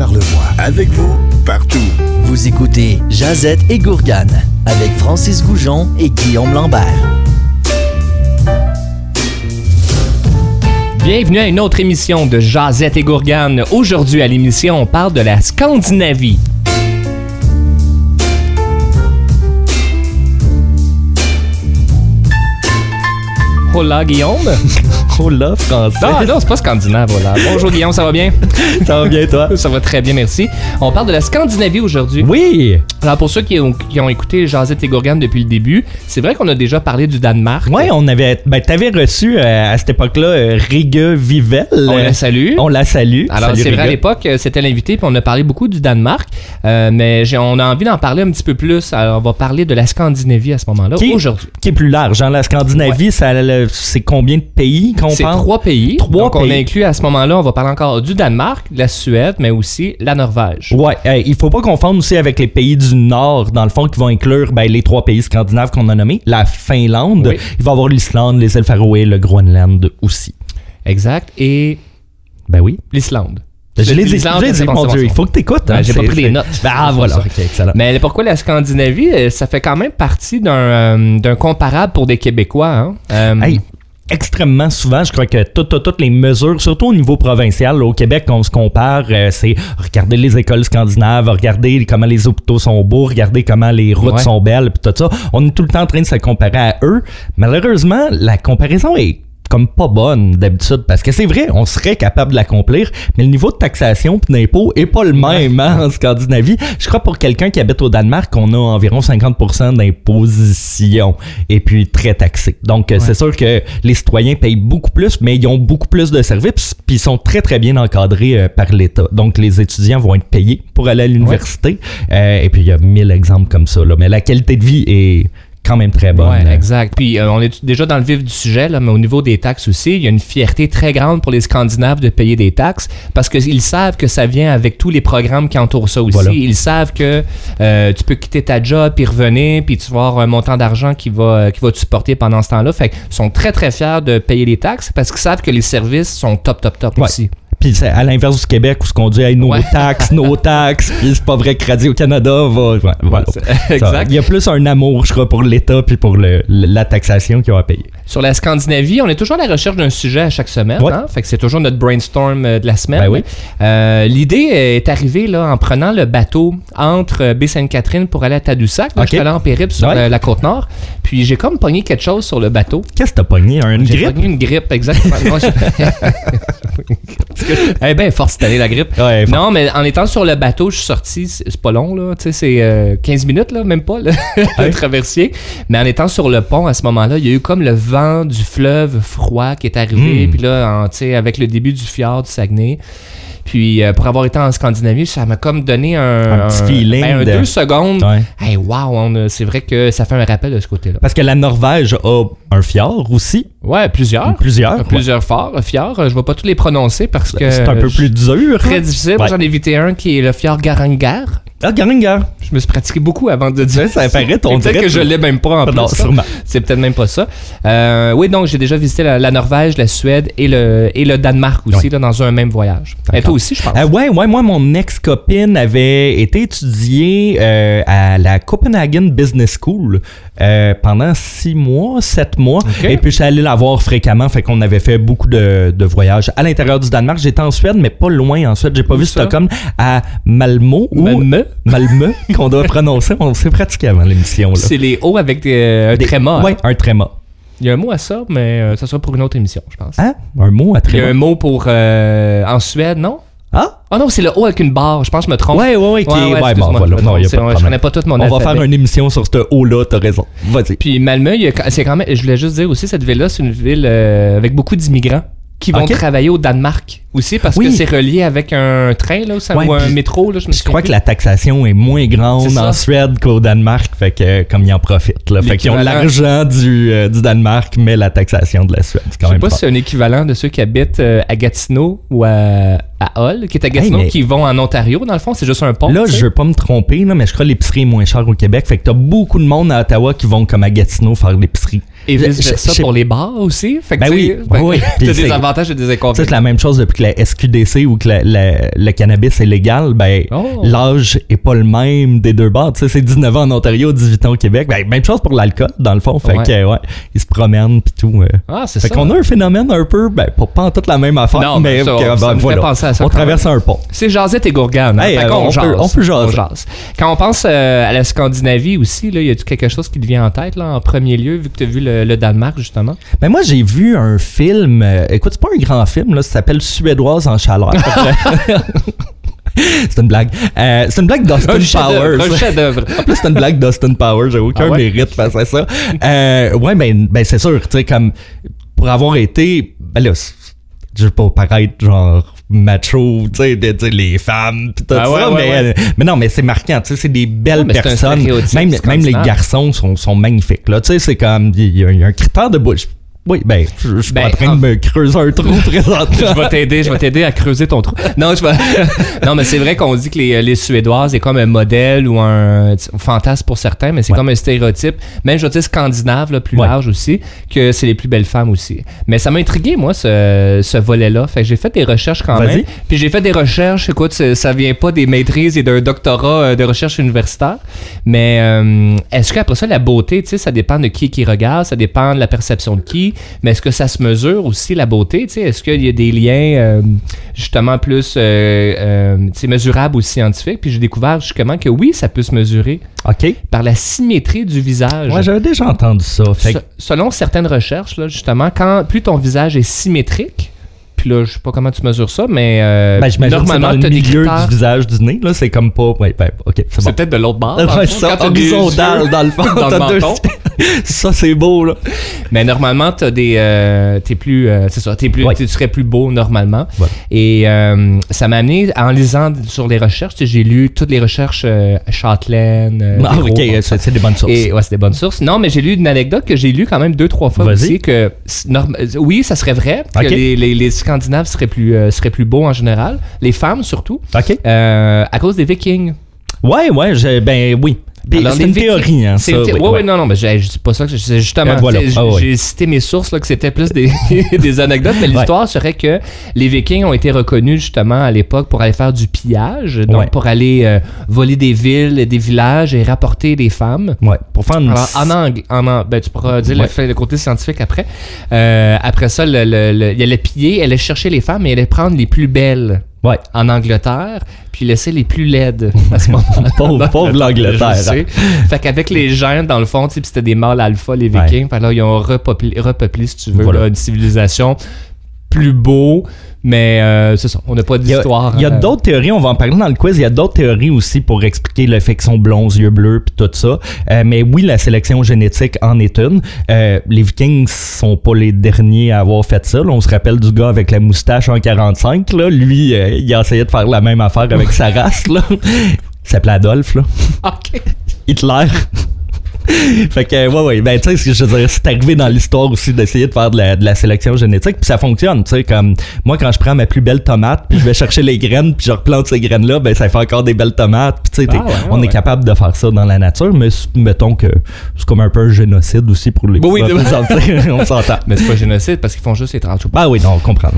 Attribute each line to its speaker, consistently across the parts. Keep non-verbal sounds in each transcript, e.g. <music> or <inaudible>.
Speaker 1: Charlevoix. Avec vous, partout.
Speaker 2: Vous écoutez Jazette et Gourgane avec Francis Goujon et Guillaume Lambert.
Speaker 3: Bienvenue à une autre émission de Jazette et Gourgane. Aujourd'hui à l'émission, on parle de la Scandinavie. Hola Guillaume. <laughs>
Speaker 4: Hola français.
Speaker 3: Non, non, c'est pas scandinave, hola. Bonjour Guillaume, ça va bien? <laughs>
Speaker 4: Ça va bien toi?
Speaker 3: Ça va très bien, merci. On parle de la Scandinavie aujourd'hui.
Speaker 4: Oui!
Speaker 3: Alors pour ceux qui ont, qui ont écouté Jazette et Gourgane depuis le début, c'est vrai qu'on a déjà parlé du Danemark.
Speaker 4: Ouais, on avait. Ben, t'avais reçu euh, à cette époque-là euh, Riga Vivel.
Speaker 3: On la salue.
Speaker 4: On la salue.
Speaker 3: Alors, c'est vrai, à l'époque, euh, c'était l'invité, puis on a parlé beaucoup du Danemark, euh, mais on a envie d'en parler un petit peu plus. Alors, on va parler de la Scandinavie à ce moment-là, aujourd'hui.
Speaker 4: Qui est plus large. Hein? La Scandinavie, ça, le- c'est combien de pays qu'on
Speaker 3: C'est
Speaker 4: parle?
Speaker 3: trois pays.
Speaker 4: Trois
Speaker 3: Donc, on inclut à ce moment-là, on va parler encore du Danemark, de la Suède, mais aussi la Norvège.
Speaker 4: Ouais, euh, il faut pas confondre aussi avec les pays du Nord, dans le fond, qui vont inclure ben, les trois pays scandinaves qu'on a nommés. La Finlande,
Speaker 3: Oui.
Speaker 4: il va y avoir l'Islande, les îles Faroé, le Groenland aussi.
Speaker 3: Exact. Et
Speaker 4: Ben oui.
Speaker 3: l'Islande.
Speaker 4: Je l'ai dit, dit, mon Dieu, il faut que t'écoutes. Hein,
Speaker 3: j'ai pas pris les notes.
Speaker 4: Ah, voilà.
Speaker 3: Mais pourquoi la Scandinavie, euh, ça fait quand même partie d'un euh, comparable pour des Québécois. Hein? Euh,
Speaker 4: Hey, extrêmement souvent, je crois que tout- tout- toutes les mesures, surtout au niveau provincial, là, au Québec, on se compare, euh, c'est regarder les écoles scandinaves, regarder comment les hôpitaux sont beaux, regarder comment les routes
Speaker 3: Ouais.
Speaker 4: sont belles, puis tout ça. On est tout le temps en train de se comparer à eux. Malheureusement, la comparaison est comme pas bonne d'habitude parce que c'est vrai, on serait capable de l'accomplir, mais le niveau de taxation puis d'impôt est pas le même hein, en Scandinavie. Je crois pour quelqu'un qui habite au Danemark, on a environ 50% d'imposition et puis très taxé. Donc euh, c'est sûr que les citoyens payent beaucoup plus, mais ils ont beaucoup plus de services puis ils sont très très bien encadrés euh, par l'État. Donc les étudiants vont être payés pour aller à l'université Euh, et puis il y a mille exemples comme ça. Là. Mais la qualité de vie est quand même très bonne.
Speaker 3: Ouais, exact. Puis euh, on est déjà dans le vif du sujet, là, mais au niveau des taxes aussi, il y a une fierté très grande pour les Scandinaves de payer des taxes parce qu'ils savent que ça vient avec tous les programmes qui entourent ça aussi.
Speaker 4: Voilà.
Speaker 3: Ils savent que euh, tu peux quitter ta job puis revenir puis tu vas avoir un montant d'argent qui va, euh, qui va te supporter pendant ce temps-là. Fait qu'ils sont très très fiers de payer les taxes parce qu'ils savent que les services sont top top top
Speaker 4: Ouais.
Speaker 3: aussi.
Speaker 4: Puis c'est à l'inverse du Québec où ce qu'on dit hey, nos
Speaker 3: Ouais.
Speaker 4: taxes, nos <laughs> taxes, puis c'est pas vrai que Radio-Canada va. voilà. <laughs>
Speaker 3: Exact.
Speaker 4: Il y a plus un amour, je crois, pour l'État puis pour le, le- la taxation qu'ils ont à payer.
Speaker 3: Sur la Scandinavie, on est toujours à la recherche d'un sujet à chaque semaine.
Speaker 4: Ouais.
Speaker 3: hein. Fait que c'est toujours notre brainstorm euh, de la semaine.
Speaker 4: Ben oui.
Speaker 3: Euh, L'idée est arrivée là, en prenant le bateau entre euh, Baie-Sainte-Catherine pour aller à Tadoussac. Je suis allé en périple sur
Speaker 4: Ouais.
Speaker 3: la côte nord. Puis j'ai comme pogné quelque chose sur le bateau.
Speaker 4: Qu'est-ce que t'as pogné? Un- Une
Speaker 3: J'ai
Speaker 4: grippe?
Speaker 3: pogné une grippe, exactement. Moi, je- <laughs> Eh bien, force année, la grippe.
Speaker 4: Ouais.
Speaker 3: Non, mais en étant sur le bateau, je suis sorti, c'est pas long, là. Tu sais, c'est euh, 15 minutes, là, même pas, là, <laughs> le traversier. Mais en étant sur le pont à ce moment-là, il y a eu comme le vent du fleuve froid qui est arrivé.
Speaker 4: Mm.
Speaker 3: Puis là, en- avec le début du fjord du Saguenay. Puis euh, pour avoir été en Scandinavie, ça m'a comme donné un,
Speaker 4: Un petit feeling
Speaker 3: ben, un
Speaker 4: de-
Speaker 3: deux secondes.
Speaker 4: Ouais.
Speaker 3: Hey, wow, c'est vrai que ça fait un rappel de ce côté-là.
Speaker 4: Parce que la Norvège a un fjord aussi.
Speaker 3: Ouais, plusieurs.
Speaker 4: Plusieurs.
Speaker 3: Plusieurs forts, fjords. Je vais pas tous les prononcer parce que
Speaker 4: C'est un peu plus dur.
Speaker 3: Très
Speaker 4: hein?
Speaker 3: difficile.
Speaker 4: Ouais.
Speaker 3: J'en ai évité un qui est le fjord Garangar.
Speaker 4: Ah, Garangar.
Speaker 3: Je me suis pratiqué beaucoup avant de dire
Speaker 4: ça paraît, ton
Speaker 3: Peut-être que je l'ai même pas en plus.
Speaker 4: Non, sûrement.
Speaker 3: C'est peut-être même pas ça. Euh, oui, donc j'ai déjà visité la, la Norvège, la Suède et le, et le Danemark aussi là, dans un même voyage. Et toi aussi, je pense.
Speaker 4: Euh, ouais, ouais, moi, mon ex-copine avait été étudiée euh, à la Copenhagen Business School euh, pendant six mois, sept mois.
Speaker 3: Ok.
Speaker 4: Et puis, je suis allé la voir fréquemment, fait qu'on avait fait beaucoup de, de voyages à l'intérieur du Danemark. J'étais en Suède, mais pas loin en Suède. J'ai pas
Speaker 3: Où
Speaker 4: vu
Speaker 3: ça?
Speaker 4: Stockholm, à Malmo. ou
Speaker 3: Malmö.
Speaker 4: Malmö, <laughs> qu'on doit prononcer. On s'est pratiqué avant l'émission.
Speaker 3: C'est les hauts avec des, un
Speaker 4: Des-
Speaker 3: tréma. hein?
Speaker 4: Ouais, un tréma.
Speaker 3: Il y a un mot à ça, mais euh, ça sera pour une autre émission, je pense.
Speaker 4: Hein? Un mot à
Speaker 3: Il y a
Speaker 4: tréma?
Speaker 3: un mot pour euh, en Suède, non?
Speaker 4: Ah?
Speaker 3: Ah non, c'est le haut avec une barre. Je pense que je me trompe.
Speaker 4: Ouais, ouais, ouais. qui ouais, bon,
Speaker 3: excuse-moi,
Speaker 4: voilà.
Speaker 3: je-
Speaker 4: Non, y a
Speaker 3: c'est-
Speaker 4: pas de
Speaker 3: je
Speaker 4: problème.
Speaker 3: connais pas tout mon
Speaker 4: On va faire une émission sur ce haut-là, t'as raison. Vas-y.
Speaker 3: Puis Malmö, c'est quand même, je voulais juste dire aussi, cette ville-là, c'est une ville euh, avec beaucoup d'immigrants qui vont travailler au Danemark aussi parce
Speaker 4: Oui.
Speaker 3: que c'est relié avec un train là, ou ça-
Speaker 4: Ouais,
Speaker 3: ou un métro. Là, je me
Speaker 4: Je crois que la taxation est moins grande en Suède qu'au Danemark, fait que comme ils en profitent. Là. Fait qu'ils ont l'argent du, euh, du Danemark, mais la taxation de la Suède. Quand
Speaker 3: Je sais pas si c'est un équivalent de ceux qui habitent euh, à Gatineau ou à, à Hull, qui est à Gatineau,
Speaker 4: Hey,
Speaker 3: qui vont en Ontario. Dans le fond, c'est juste un pont.
Speaker 4: Là,
Speaker 3: tu sais.
Speaker 4: je veux pas me tromper, là, mais je crois que l'épicerie est moins chère au Québec. Fait que t'as beaucoup de monde à Ottawa qui vont comme à Gatineau faire l'épicerie.
Speaker 3: Et
Speaker 4: Je-
Speaker 3: vice versa
Speaker 4: je- je-
Speaker 3: pour les bars aussi. Fait que
Speaker 4: Ben <laughs> oui, oui,
Speaker 3: t'as des avantages et des inconvénients.
Speaker 4: c'est la même chose depuis que la SQDC ou que la- la- le cannabis est légal, ben,
Speaker 3: Oh.
Speaker 4: l'âge est pas le même des deux bords. Tu sais, c'est 19 ans en Ontario, 18 ans au Québec. Ben, même chose pour l'alcool, dans le fond. Fait
Speaker 3: Ouais.
Speaker 4: que, ouais, ils se promènent pis tout. euh.
Speaker 3: Ah, c'est
Speaker 4: Fait
Speaker 3: ça.
Speaker 4: qu'on a un phénomène un peu, ben, pas, pas en toute la même affaire,
Speaker 3: Non,
Speaker 4: mais
Speaker 3: ça, ça
Speaker 4: ben,
Speaker 3: fait
Speaker 4: voilà.
Speaker 3: à ça
Speaker 4: on traverse un pont.
Speaker 3: C'est Jazette et Gourgane. hein.
Speaker 4: Hey,
Speaker 3: Fait
Speaker 4: euh, on peut- on peut jaser.
Speaker 3: jase. Quand on pense euh, à la Scandinavie aussi, là, y a-tu quelque chose qui te vient en tête là, en premier lieu, vu que tu as vu le, le Danemark, justement?
Speaker 4: Ben moi, j'ai vu un film. euh, écoute, c'est pas un grand film, là. Ça s'appelle Suédoise en chaleur. <laughs> c'est une blague. Euh, c'est une blague d'Austin Powers.
Speaker 3: Un chef-d'œuvre.
Speaker 4: En plus, c'est une blague d'Austin Powers. J'ai aucun
Speaker 3: Ah ouais?
Speaker 4: mérite face à ça. Euh, ouais, ben, ben c'est sûr, tu sais, comme pour avoir été. Ben là, je veux pas paraître genre macho, tu sais, de dire les femmes, pis tout
Speaker 3: Ah ouais,
Speaker 4: ça,
Speaker 3: ouais,
Speaker 4: mais,
Speaker 3: ouais.
Speaker 4: mais non, mais c'est marquant, tu sais, c'est des belles personnes. Même, même les garçons sont, sont magnifiques, là, tu sais, c'est comme, il y, a- il y a un critère de bouche. Oui, ben, je je suis pas
Speaker 3: Ben,
Speaker 4: en train
Speaker 3: en-
Speaker 4: de me creuser un trou <laughs> présentement.
Speaker 3: je vais t'aider, je vais t'aider à creuser ton trou. Non, je vais... <laughs> non mais c'est vrai qu'on dit que les, les Suédoises est comme un modèle ou un, un fantasme pour certains, mais c'est
Speaker 4: Ouais.
Speaker 3: comme un stéréotype, même je vais dire scandinave, là, plus
Speaker 4: Ouais.
Speaker 3: large aussi, que c'est les plus belles femmes aussi. Mais ça m'a intrigué, moi, ce, ce volet-là. Fait que j'ai fait des recherches quand même. Puis j'ai fait des recherches, écoute, ça, ça vient pas des maîtrises et d'un doctorat euh, de recherche universitaire, mais euh, est-ce qu'après ça, la beauté, tu sais, ça dépend de qui qui regarde, ça dépend de la perception de qui, mais est-ce que ça se mesure aussi, la beauté, est-ce qu'il y a des liens euh, justement plus, euh, euh, mesurables ou scientifiques, puis j'ai découvert justement que oui, ça peut se mesurer
Speaker 4: OK.
Speaker 3: par la symétrie du visage.
Speaker 4: Ouais, j'avais déjà entendu ça. Fait que-
Speaker 3: Se- selon certaines recherches, là, justement, quand plus ton visage est symétrique, puis là, je sais pas comment tu mesures ça, mais euh,
Speaker 4: ben,
Speaker 3: normalement,
Speaker 4: le
Speaker 3: tu as des
Speaker 4: milieu
Speaker 3: critères.
Speaker 4: du visage du nez, là, c'est comme pas. Ouais, ben, ok, c'est bon.
Speaker 3: peut-être de l'autre bord.
Speaker 4: Ouais, ça,
Speaker 3: quand t'as des
Speaker 4: horizontal, dans le fond. <laughs>
Speaker 3: dans le
Speaker 4: t'as deux-
Speaker 3: menton. <laughs>
Speaker 4: ça, c'est beau, là.
Speaker 3: Mais normalement, t'as des, euh, t'es plus, euh, c'est ça, t'es plus,
Speaker 4: Ouais.
Speaker 3: tu serais plus beau normalement.
Speaker 4: Voilà.
Speaker 3: Et euh, ça m'a amené, en lisant sur les recherches, j'ai lu toutes les recherches euh, Châtelaine. euh,
Speaker 4: Ah, ok, c'est c'est des bonnes sources.
Speaker 3: Et ouais, c'est des bonnes sources. Non, mais j'ai lu une anecdote que j'ai lu quand même deux, trois fois
Speaker 4: Vas-y.
Speaker 3: aussi que oui, ça serait vrai que les, les, les Scandinaves seraient plus, euh, seraient plus beaux en général, les femmes surtout,
Speaker 4: Ok.
Speaker 3: euh, à cause des Vikings.
Speaker 4: Ouais, ouais, ben oui.
Speaker 3: Alors,
Speaker 4: c'est une théorie, hein,
Speaker 3: C'est
Speaker 4: ça.
Speaker 3: une thé-
Speaker 4: oui,
Speaker 3: ouais, non, non, mais je dis pas ça. C'est justement,
Speaker 4: Euh, voilà. Ah,
Speaker 3: j'ai cité mes sources là, que c'était plus des, <laughs> des anecdotes, mais
Speaker 4: Ouais.
Speaker 3: l'histoire serait que les Vikings ont été reconnus justement à l'époque pour aller faire du pillage, donc
Speaker 4: Ouais.
Speaker 3: pour aller euh, voler des villes, et des villages et rapporter des femmes.
Speaker 4: Ouais, pour faire une.
Speaker 3: Alors, en anglais, en, ben, tu pourras dire le, côté scientifique après. Euh, après ça, le, le, le- il allait piller, elle allait chercher les femmes et elle allait prendre les plus belles
Speaker 4: Ouais.
Speaker 3: en Angleterre, puis laisser les plus laides à ce <laughs> moment-là.
Speaker 4: Pauvre, pauvre l'Angleterre.
Speaker 3: Sais. Fait qu'avec les gènes, dans le fond, c'était des mâles alpha, les
Speaker 4: Ouais.
Speaker 3: vikings. Fait que là, ils ont repeuplé, repeuplé si tu veux,
Speaker 4: Voilà.
Speaker 3: là, une civilisation plus beau, mais euh, c'est ça. On n'a pas d'histoire.
Speaker 4: il y a
Speaker 3: euh,
Speaker 4: d'autres théories, on va en parler dans le quiz. Il y a d'autres théories aussi pour expliquer le fait qu'ils sont blonds, yeux bleus, puis tout ça. Euh, mais oui, la sélection génétique en est une. Euh, les Vikings sont pas les derniers à avoir fait ça. là. On se rappelle du gars avec la moustache en 45. Là. Lui, il a essayé de faire la même affaire avec sa race. Là. <laughs> Il s'appelait Adolphe. Là. <laughs>
Speaker 3: OK.
Speaker 4: Hitler. <laughs> fait que, ouais, ouais, ben, tu sais, je veux dire, c'est arrivé dans l'histoire aussi d'essayer de faire de la, de la sélection génétique, puis ça fonctionne, tu sais, comme, moi, quand je prends ma plus belle tomate, puis je vais chercher les graines, puis je replante ces graines-là, ben, ça fait encore des belles tomates, puis tu sais,
Speaker 3: Ah ouais, ouais,
Speaker 4: on est capable de faire ça dans la nature, mais mettons que c'est comme un peu un génocide aussi pour les
Speaker 3: Bon, oui, <laughs>
Speaker 4: on s'entend.
Speaker 3: Mais c'est pas génocide parce qu'ils font juste les tranches.
Speaker 4: Ah oui, non, on comprend.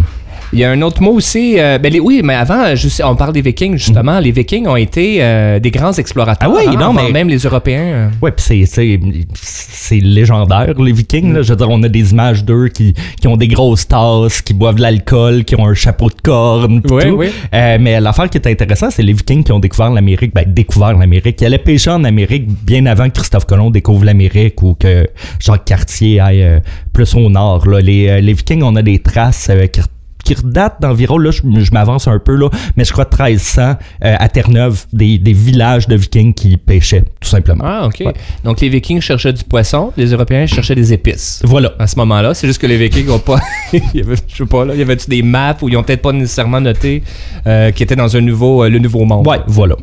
Speaker 3: Il y a un autre mot aussi. euh, ben les- oui, mais avant, je sais- on parle des Vikings, justement. Les Vikings ont été euh, des grands explorateurs.
Speaker 4: Ah oui,
Speaker 3: hein,
Speaker 4: non,
Speaker 3: avant
Speaker 4: mais-
Speaker 3: Même les Européens. euh.
Speaker 4: Ouais, puis c'est- légendaire les Vikings. Là. Je veux dire, on a des images d'eux qui, qui ont des grosses tasses, qui boivent de l'alcool, qui ont un chapeau de corne.
Speaker 3: Ouais,
Speaker 4: tout.
Speaker 3: ouais.
Speaker 4: Euh, mais l'affaire qui est intéressante, c'est les Vikings qui ont découvert l'Amérique. Ben, découvert l'Amérique. Ils allaient pêcher en Amérique bien avant que Christophe Colomb découvre l'Amérique ou que Jacques Cartier aille euh, plus au nord. Là. Les, euh, les Vikings, on a des traces qui qui redatent d'environ, là, je, je m'avance un peu, là, mais je crois 1300 euh, à Terre-Neuve, des, des villages de Vikings qui pêchaient, tout simplement.
Speaker 3: Ah, OK.
Speaker 4: Ouais.
Speaker 3: Donc, les Vikings cherchaient du poisson, les Européens cherchaient des épices.
Speaker 4: Voilà.
Speaker 3: À ce moment-là, c'est juste que les Vikings ont pas. <laughs> il y avait, je sais pas, là, il y avait-tu des maps où ils ont peut-être pas nécessairement noté euh, qu'ils étaient dans un nouveau, euh, le nouveau monde?
Speaker 4: Ouais, voilà.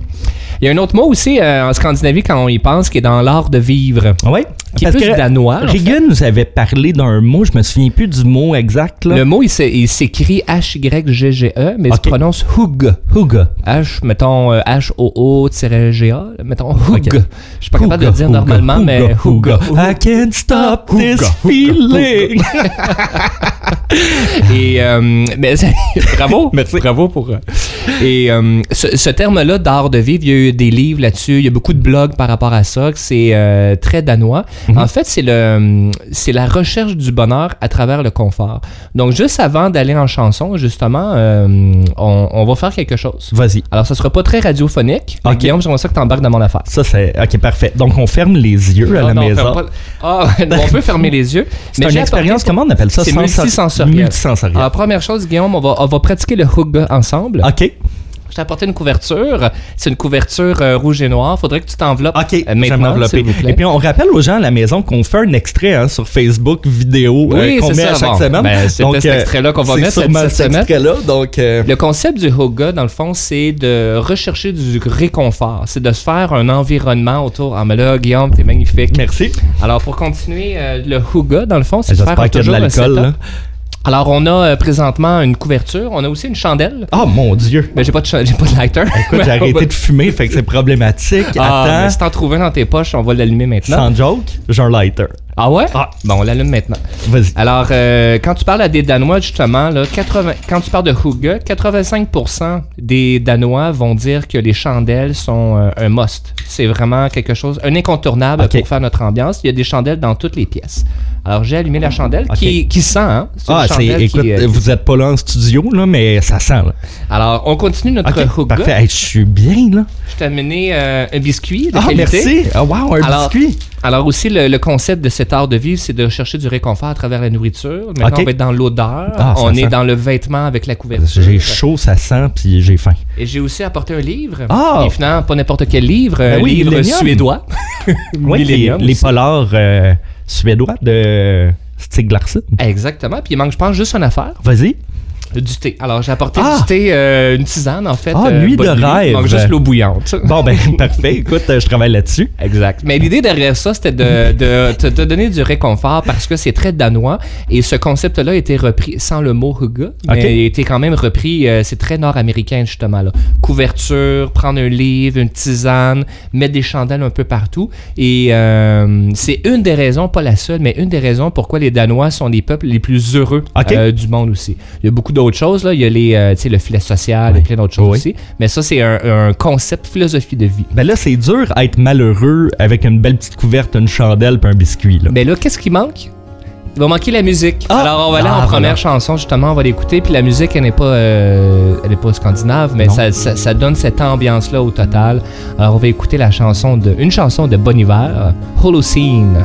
Speaker 3: Il y a un autre mot aussi en Scandinavie quand on y pense qui est dans l'art de vivre.
Speaker 4: Ouais?
Speaker 3: Qui est
Speaker 4: Parce
Speaker 3: plus
Speaker 4: que
Speaker 3: danois. en fait.
Speaker 4: Reagan nous avait parlé d'un mot, je me souviens plus du mot exact. Là.
Speaker 3: Le mot, il s'é- il s'écrit H-Y-G-G-E, mais il se prononce Hug.
Speaker 4: Huga.
Speaker 3: H, mettons euh, H-O-O-G-A, mettons Hug.
Speaker 4: Ok.
Speaker 3: Je suis pas capable de le dire normalement,
Speaker 4: Huga,
Speaker 3: mais. Hug.
Speaker 4: I can't stop
Speaker 3: Huga,
Speaker 4: this feeling.
Speaker 3: Et euh, mais <laughs> bravo,
Speaker 4: Merci.
Speaker 3: bravo pour. euh, Et euh, ce, ce terme-là d'art de vivre, il y a eu des livres là-dessus, il y a beaucoup de blogs par rapport à ça, c'est euh, très danois. En fait, c'est le, c'est la recherche du bonheur à travers le confort. Donc, juste avant d'aller en chanson, justement, euh, on, on va faire quelque chose.
Speaker 4: Vas-y.
Speaker 3: Alors, ça sera pas très radiophonique. mais
Speaker 4: Ok.
Speaker 3: Guillaume, j'aimerais ça que t'embarques dans mon affaire.
Speaker 4: Ça, c'est. Ok, parfait. Donc, on ferme les yeux à
Speaker 3: Non,
Speaker 4: la
Speaker 3: non,
Speaker 4: maison.
Speaker 3: pas- Ah, on peut fermer les yeux. <laughs>
Speaker 4: C'est une expérience, comment on appelle ça?
Speaker 3: C'est
Speaker 4: Sensor-
Speaker 3: multisensoriel.
Speaker 4: Multisensoriel.
Speaker 3: Alors, première chose, Guillaume, on va, on va pratiquer le hug ensemble.
Speaker 4: Ok,
Speaker 3: Je t'ai apporté une couverture. C'est une couverture euh, rouge et noir. Faudrait que tu t'enveloppes
Speaker 4: ok,
Speaker 3: euh, maintenant, s'il vous plaît.
Speaker 4: Et puis, on rappelle aux gens à la maison qu'on fait un extrait hein, sur Facebook vidéo euh,
Speaker 3: Oui,
Speaker 4: qu'on
Speaker 3: c'est
Speaker 4: met
Speaker 3: ça,
Speaker 4: à chaque
Speaker 3: bon.
Speaker 4: semaine.
Speaker 3: Ben,
Speaker 4: Donc,
Speaker 3: cet extrait-là qu'on va
Speaker 4: c'est
Speaker 3: mettre cette-
Speaker 4: sûrement
Speaker 3: cette
Speaker 4: cet
Speaker 3: semaine.
Speaker 4: extrait-là. Donc, euh,
Speaker 3: Le concept du Hoga, dans le fond, c'est de rechercher du réconfort. C'est de se faire un environnement autour. Ah, mais là, Guillaume, t'es magnifique.
Speaker 4: merci.
Speaker 3: Alors, pour continuer, euh, le Huga, dans le fond, c'est de faire
Speaker 4: J'espère qu'il y a de
Speaker 3: toujours un
Speaker 4: l'alcool.
Speaker 3: setup.
Speaker 4: là.
Speaker 3: Alors, on a euh, présentement une couverture. On a aussi une chandelle.
Speaker 4: Oh mon Dieu.
Speaker 3: Mais j'ai pas de, j'ai pas de lighter.
Speaker 4: Écoute, j'ai <laughs> arrêté de fumer, fait que c'est problématique.
Speaker 3: Ah, mais
Speaker 4: Attends,
Speaker 3: si t'en trouves un dans tes poches, on va l'allumer maintenant.
Speaker 4: sans joke, j'ai un lighter.
Speaker 3: Ah ouais?
Speaker 4: Ah.
Speaker 3: Bon, on l'allume maintenant.
Speaker 4: Vas-y.
Speaker 3: Alors, euh, quand tu parles à des Danois, justement, là, 80, quand tu parles de Huga, 85% des Danois vont dire que les chandelles sont euh, un must. C'est vraiment quelque chose, un incontournable pour faire notre ambiance. Il y a des chandelles dans toutes les pièces. Alors, j'ai allumé la chandelle qui, qui sent, hein?
Speaker 4: Ah, c'est, écoute,
Speaker 3: qui, euh,
Speaker 4: vous êtes pas là en studio, là, mais ça sent, là.
Speaker 3: Alors, on continue notre
Speaker 4: Ok,
Speaker 3: Huga.
Speaker 4: parfait. Hey, je suis bien, là.
Speaker 3: Je t'ai amené euh, un biscuit de
Speaker 4: Ah,
Speaker 3: qualité.
Speaker 4: merci. Ah, wow, un
Speaker 3: Alors,
Speaker 4: biscuit.
Speaker 3: Alors aussi, le, le concept de cet art de vivre, c'est de chercher du réconfort à travers la nourriture. Maintenant, on va être dans l'odeur.
Speaker 4: Ah,
Speaker 3: on
Speaker 4: sent.
Speaker 3: est dans le vêtement avec la couverture.
Speaker 4: J'ai chaud, ça sent, puis j'ai faim.
Speaker 3: Et j'ai aussi apporté un livre.
Speaker 4: Ah!
Speaker 3: Et finalement, pas n'importe quel livre,
Speaker 4: Ben
Speaker 3: un
Speaker 4: oui,
Speaker 3: livre suédois. <laughs>
Speaker 4: Oui, les, polars euh, suédois de Stig Larsson.
Speaker 3: Exactement. Puis il manque, je pense, juste une affaire.
Speaker 4: Vas-y.
Speaker 3: Du thé. Alors, j'ai apporté
Speaker 4: Ah!
Speaker 3: du thé, euh, une tisane, en fait.
Speaker 4: Ah,
Speaker 3: euh,
Speaker 4: nuit de rêve.
Speaker 3: Il manque juste l'eau bouillante. <laughs>
Speaker 4: Bon, ben, <laughs> parfait. Écoute, euh, je travaille là-dessus.
Speaker 3: Exact. Mais l'idée derrière ça, c'était de, de te te donner du réconfort parce que c'est très danois et ce concept-là a été repris sans le mot huga, mais il a été quand même repris, euh, c'est très nord-américain justement là. Couverture, prendre un livre, une tisane, mettre des chandelles un peu partout et c'est une des raisons, pas la seule, mais une des raisons pourquoi les Danois sont les peuples les plus heureux du monde aussi. Il y a beaucoup d'autres choses là, il y a les, euh, le filet social et plein d'autres choses
Speaker 4: Oui.
Speaker 3: aussi, mais ça c'est un, un concept philosophie de vie.
Speaker 4: Ben là, c'est dur à être malheureux avec une belle petite couverte, une chandelle puis un biscuit, là.
Speaker 3: Mais là, qu'est-ce qui manque? Il va manquer la musique.
Speaker 4: Ah!
Speaker 3: Alors, on va aller
Speaker 4: Ah,
Speaker 3: en première
Speaker 4: voilà.
Speaker 3: chanson, justement, on va l'écouter. Puis la musique, elle n'est pas, euh, elle pas scandinave, mais ça- ça donne cette ambiance-là au total. Alors, on va écouter la chanson de, une chanson de Bon Hiver, Holocene.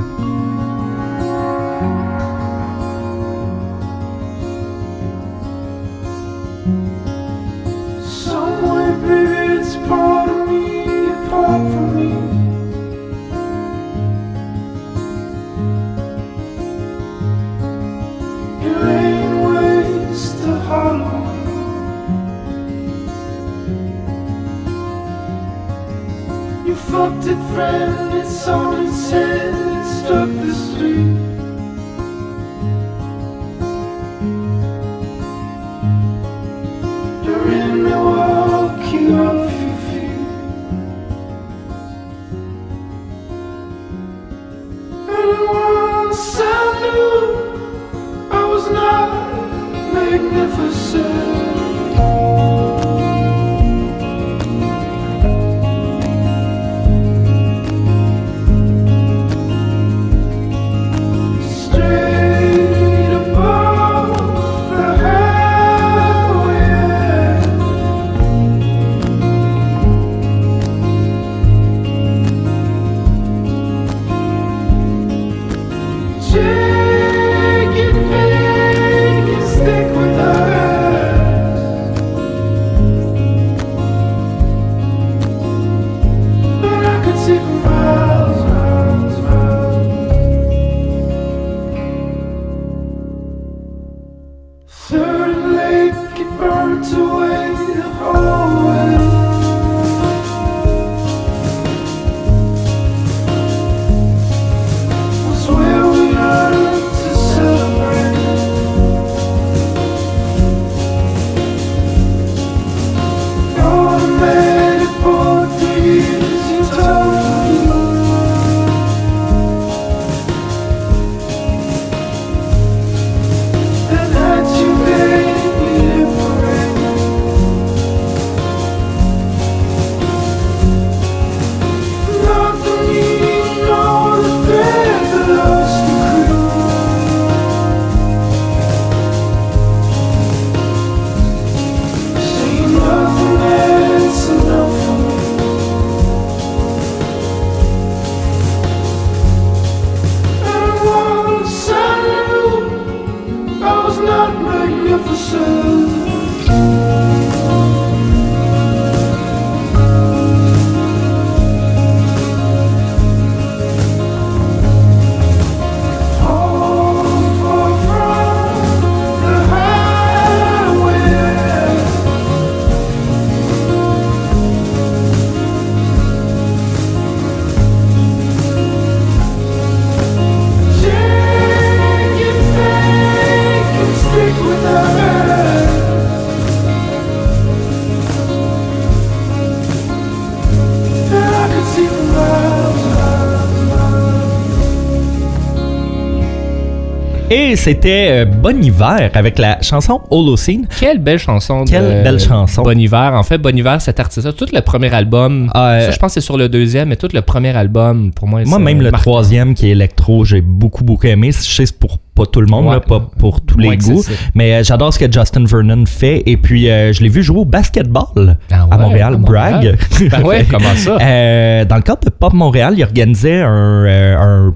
Speaker 4: C'était euh, Bon Hiver avec la chanson Holocene.
Speaker 3: Quelle belle chanson.
Speaker 4: Quelle belle chanson.
Speaker 3: Bon Hiver. En fait, Bon Hiver, cet artiste-là, tout le premier album.
Speaker 4: Euh,
Speaker 3: ça, je pense que c'est sur le deuxième, mais tout le premier album, pour moi,
Speaker 4: Moi, même le
Speaker 3: marquant.
Speaker 4: troisième qui est électro, j'ai beaucoup, beaucoup aimé. Je sais pour pas tout le monde,
Speaker 3: Ouais.
Speaker 4: là, pas pour tous les goûts. Mais euh, j'adore ce que Justin Vernon fait. Et puis, euh, je l'ai vu jouer au basketball
Speaker 3: Ah
Speaker 4: à Montréal,
Speaker 3: à
Speaker 4: Bragg. <laughs>
Speaker 3: Ben ouais, comment ça? <laughs>
Speaker 4: Euh, dans le cadre de Pop Montréal, il organisait un, un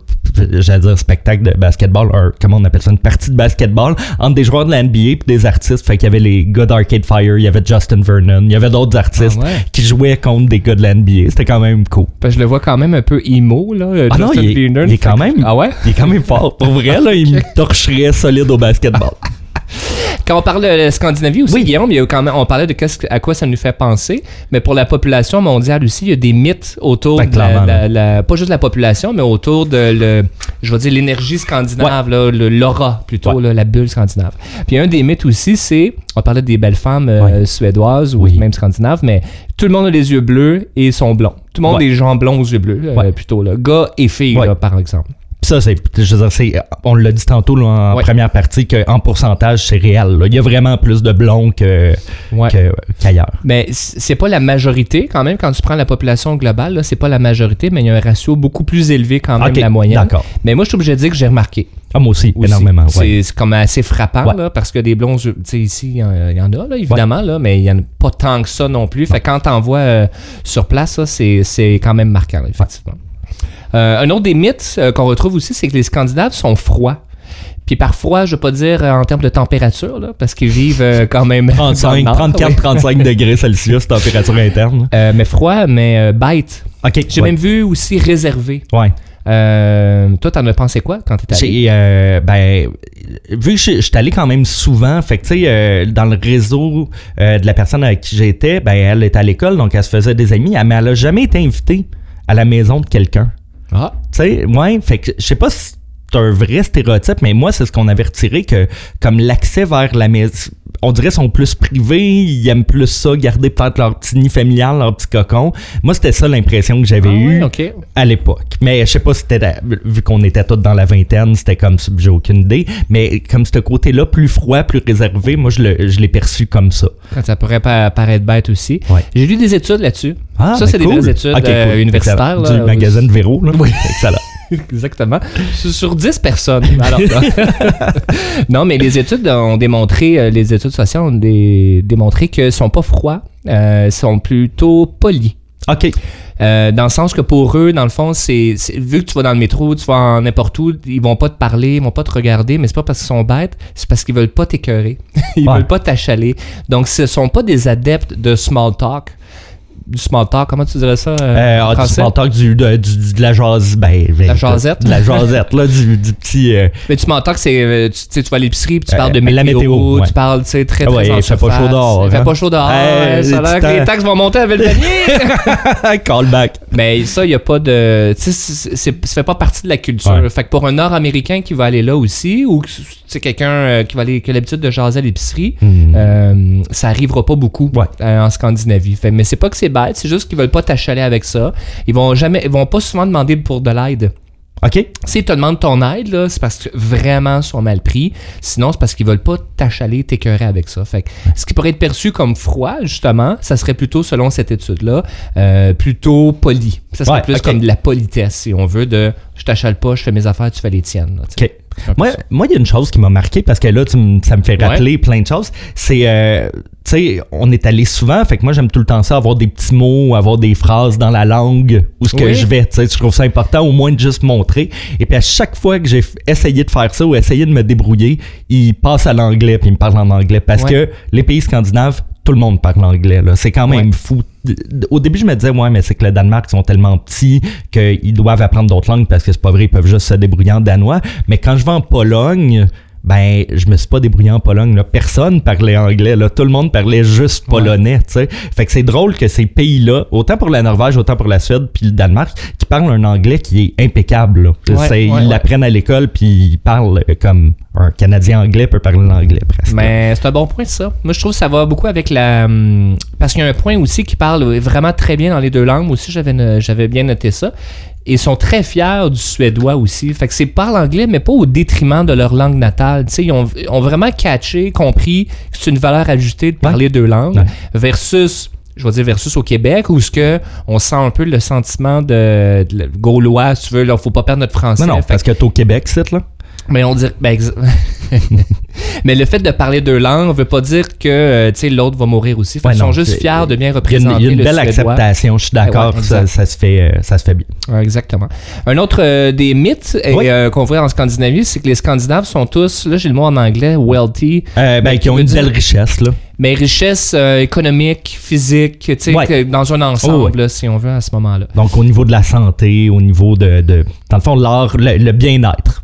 Speaker 4: j'allais dire spectacle de basketball, un- comment on appelle ça, une partie de basketball entre des joueurs de la NBA et des artistes. Fait qu'il y avait les gars d'Arcade Fire, il y avait Justin Vernon, il y avait d'autres artistes
Speaker 3: Ah ouais?
Speaker 4: qui jouaient contre des gars de la NBA. C'était quand même cool.
Speaker 3: Parce que je le vois quand même un peu emo, là.
Speaker 4: Ah non,
Speaker 3: Justin
Speaker 4: il est-
Speaker 3: Vernon.
Speaker 4: il est quand même-
Speaker 3: Ah ouais?
Speaker 4: Il est quand même fort. Pour vrai, là, il <laughs> me torcherait solide au basketball. <laughs>
Speaker 3: Quand on parle de Scandinavie aussi,
Speaker 4: Oui.
Speaker 3: Guillaume, il y a quand même, on parlait de à quoi ça nous fait penser, mais pour la population mondiale aussi, il y a des mythes autour
Speaker 4: Ben,
Speaker 3: de la, la- la- pas juste la population, mais autour de le, je vais dire l'énergie scandinave, le- l'aura plutôt,
Speaker 4: Ouais.
Speaker 3: là, la bulle scandinave. Puis un des mythes aussi, c'est, on parlait des belles femmes euh,
Speaker 4: Ouais.
Speaker 3: suédoises ou
Speaker 4: Oui.
Speaker 3: même scandinaves, mais tout le monde a les yeux bleus et sont blonds. Tout le monde
Speaker 4: Ouais.
Speaker 3: a des gens blonds aux yeux bleus, euh,
Speaker 4: Ouais.
Speaker 3: plutôt là, gars et filles
Speaker 4: Ouais.
Speaker 3: là, par exemple.
Speaker 4: Ça, c'est, je veux dire, c'est, on l'a dit tantôt là, en
Speaker 3: Ouais.
Speaker 4: première partie qu'en pourcentage, c'est réel. là. Il y a vraiment plus de blonds que,
Speaker 3: Ouais.
Speaker 4: que- qu'ailleurs.
Speaker 3: Mais c'est pas la majorité quand même quand tu prends la population globale là, c'est pas la majorité mais il y a un ratio beaucoup plus élevé quand même
Speaker 4: Ok,
Speaker 3: de la moyenne.
Speaker 4: D'accord.
Speaker 3: Mais moi je suis obligé de dire que j'ai remarqué
Speaker 4: Ah, moi aussi,
Speaker 3: aussi.
Speaker 4: énormément. ouais.
Speaker 3: C'est comme assez frappant là, parce que des blonds tu sais ici il y, en- a là, évidemment là, mais il y en a pas tant que ça non plus. Fait quand t'en vois euh, sur place ça, c'est c'est quand même marquant effectivement. Euh, un autre des mythes euh, qu'on retrouve aussi c'est que les Scandinaves sont froids. Puis par froid, je veux pas dire euh, en termes de température, là, parce qu'ils vivent euh, quand même. <laughs> dans le
Speaker 4: 35,
Speaker 3: nord,
Speaker 4: 34,
Speaker 3: oui.
Speaker 4: 35 degrés Celsius, température interne.
Speaker 3: Euh, mais froid, mais bête.
Speaker 4: OK.
Speaker 3: J'ai
Speaker 4: ouais.
Speaker 3: même vu aussi réservé.
Speaker 4: Ouais.
Speaker 3: Toi, t'en as pensé quoi quand t'étais allé?
Speaker 4: Ben, vu que je suis allé quand même souvent, fait que, tu sais, dans le réseau de la personne avec qui j'étais, ben, elle était à l'école, donc elle se faisait des amis, mais elle a jamais été invitée à la maison de quelqu'un.
Speaker 3: Ah,
Speaker 4: Tu sais, ouais, fait que je sais pas si un vrai stéréotype, mais moi, c'est ce qu'on avait retiré que, comme l'accès vers la maison, on dirait sont plus privés, ils aiment plus ça, garder peut-être leur petit nid familial, leur petit cocon. Moi, c'était ça l'impression que j'avais
Speaker 3: Ah
Speaker 4: eue à l'époque. Mais je sais pas si c'était, vu qu'on était tous dans la vingtaine, c'était comme ça, j'ai aucune idée. Mais comme ce côté-là, plus froid, plus réservé, moi, je, le- je l'ai perçu comme ça.
Speaker 3: Quand ça pourrait pa- paraître bête aussi.
Speaker 4: Ouais.
Speaker 3: J'ai lu des études là-dessus.
Speaker 4: Ah,
Speaker 3: ça,
Speaker 4: ben
Speaker 3: c'est des vraies études euh,
Speaker 4: cool.
Speaker 3: universitaires. Là.
Speaker 4: Du magazine Véro, là. Oui. Excellent. <laughs>
Speaker 3: Exactement. Sur, sur 10 personnes. Alors, là. <laughs> non, mais les études ont démontré, euh, les études sociales ont dé- démontré qu'ils sont pas froids, euh, sont plutôt polis.
Speaker 4: OK.
Speaker 3: Euh, dans le sens que pour eux, dans le fond, c'est vu que tu vas dans le métro, tu vas n'importe où, ils vont pas te parler, ils vont pas te regarder, mais c'est pas parce qu'ils sont bêtes, c'est parce qu'ils veulent pas t'écœurer, <laughs> ils
Speaker 4: Ouais.
Speaker 3: veulent pas t'achaler. Donc, ce sont pas des adeptes de small talk. Du small talk, comment tu dirais ça euh,
Speaker 4: Euh,
Speaker 3: en
Speaker 4: ah, du small talk, du, de, du- de la jase, ben,
Speaker 3: La jasette?
Speaker 4: De la jasette, là, du, du petit. euh,
Speaker 3: Mais du small talk, c'est euh, tu, tu vas à l'épicerie, puis tu
Speaker 4: Euh,
Speaker 3: parles de
Speaker 4: la
Speaker 3: météo,
Speaker 4: météo, ouais.
Speaker 3: tu parles, tu sais, très
Speaker 4: Ah
Speaker 3: très
Speaker 4: ouais,
Speaker 3: en
Speaker 4: il fait pas chaud dehors,
Speaker 3: Il fait
Speaker 4: hein?
Speaker 3: pas chaud dehors.
Speaker 4: Euh,
Speaker 3: ouais, ça a l'air
Speaker 4: du
Speaker 3: que les taxes vont monter avec le panier. <laughs>
Speaker 4: callback.
Speaker 3: Mais ça, il n'y a pas de. Tu sais, c'est- c'est- ça fait pas partie de la culture.
Speaker 4: Ouais.
Speaker 3: Fait que pour un Nord-Américain qui va aller là aussi, ou c'est quelqu'un euh, qui va aller, qui a l'habitude de jaser à l'épicerie,
Speaker 4: Hmm.
Speaker 3: euh, ça arrivera pas beaucoup
Speaker 4: Ouais.
Speaker 3: euh, en Scandinavie. Fait, mais c'est pas que c'est bête, c'est juste qu'ils veulent pas t'achaler avec ça. Ils vont jamais, ils vont pas souvent demander pour de l'aide.
Speaker 4: OK?
Speaker 3: S'ils te demandent ton aide, là, c'est parce que vraiment ils sont mal pris. Sinon, c'est parce qu'ils veulent pas t'achaler, t'écœurer avec ça. Fait que ce qui pourrait être perçu comme froid, justement, ça serait plutôt, selon cette étude-là, euh, plutôt poli. Ça serait
Speaker 4: Ouais,
Speaker 3: plus comme de la politesse, si on veut, de je t'achale pas, je fais mes affaires, tu fais les tiennes. là.
Speaker 4: OK. Moi, moi, il y a une chose qui m'a marqué parce que là, tu ça me fait rappeler plein de choses. C'est, euh, tu sais, on est allé souvent, fait que moi, j'aime tout le temps ça, avoir des petits mots, avoir des phrases dans la langue où ce que
Speaker 3: Oui.
Speaker 4: je vais. Tu sais, je trouve ça important au moins de juste montrer. Et puis à chaque fois que j'ai essayé de faire ça ou essayé de me débrouiller, il passe à l'anglais puis il me parle en anglais parce
Speaker 3: Ouais.
Speaker 4: que les pays scandinaves, tout le monde parle anglais. Là. C'est quand même
Speaker 3: Ouais.
Speaker 4: fou. Au début, je me disais, ouais, mais c'est que le Danemark ils sont tellement petits qu'ils doivent apprendre d'autres langues parce que c'est pas vrai, ils peuvent juste se débrouiller en danois. Mais quand je vais en Pologne, ben, je me suis pas débrouillé en Pologne. Là. Personne parlait anglais. Là. Tout le monde parlait juste polonais. Fait que c'est drôle que ces pays-là, autant pour la Norvège, autant pour la Suède, puis le Danemark, qui parlent un anglais qui est impeccable. là.
Speaker 3: Ouais,
Speaker 4: C'est-
Speaker 3: ouais,
Speaker 4: ils l'apprennent à l'école, puis ils parlent euh, comme un Canadien anglais peut parler l'anglais presque.
Speaker 3: Mais c'est un bon point, ça. Moi, je trouve que ça va beaucoup avec la. hum, Parce qu'il y a un point aussi qui parle vraiment très bien dans les deux langues. Aussi, j'avais, j'avais bien noté ça. Et sont très fiers du suédois aussi. Fait que c'est parlent anglais, mais pas au détriment de leur langue natale. Ils ont, ont vraiment catché, compris que c'est une valeur ajoutée de parler deux langues
Speaker 4: Ouais.
Speaker 3: versus je vais dire versus au Québec où ce que on sent un peu le sentiment de, gaulois si tu veux là faut pas perdre notre français
Speaker 4: Non, non,
Speaker 3: Fait
Speaker 4: parce que t'es au Québec, c'est là.
Speaker 3: Mais on dirait. ben, <laughs> mais le fait de parler deux langues veut pas dire que euh, l'autre va mourir aussi.
Speaker 4: Ouais,
Speaker 3: qu'ils sont juste fiers de bien
Speaker 4: Il y a une,
Speaker 3: représenter
Speaker 4: il y a une
Speaker 3: le
Speaker 4: belle
Speaker 3: Suédois.
Speaker 4: acceptation, je suis d'accord,
Speaker 3: Ouais,
Speaker 4: ça, se fait, euh, ça se fait bien.
Speaker 3: Ouais, exactement. Un autre euh, des mythes
Speaker 4: Oui.
Speaker 3: euh, qu'on voit en Scandinavie, c'est que les Scandinaves sont tous, là j'ai le mot en anglais, wealthy,
Speaker 4: Euh, ben,
Speaker 3: Ben,
Speaker 4: qui
Speaker 3: qui
Speaker 4: ont une
Speaker 3: dire-
Speaker 4: belle richesse, là.
Speaker 3: mais richesse économique, physique, dans un ensemble,
Speaker 4: Oh,
Speaker 3: là, si on veut, à ce moment-là.
Speaker 4: Donc, au niveau de la santé, au niveau de, de dans le fond, l'art, le, le bien-être.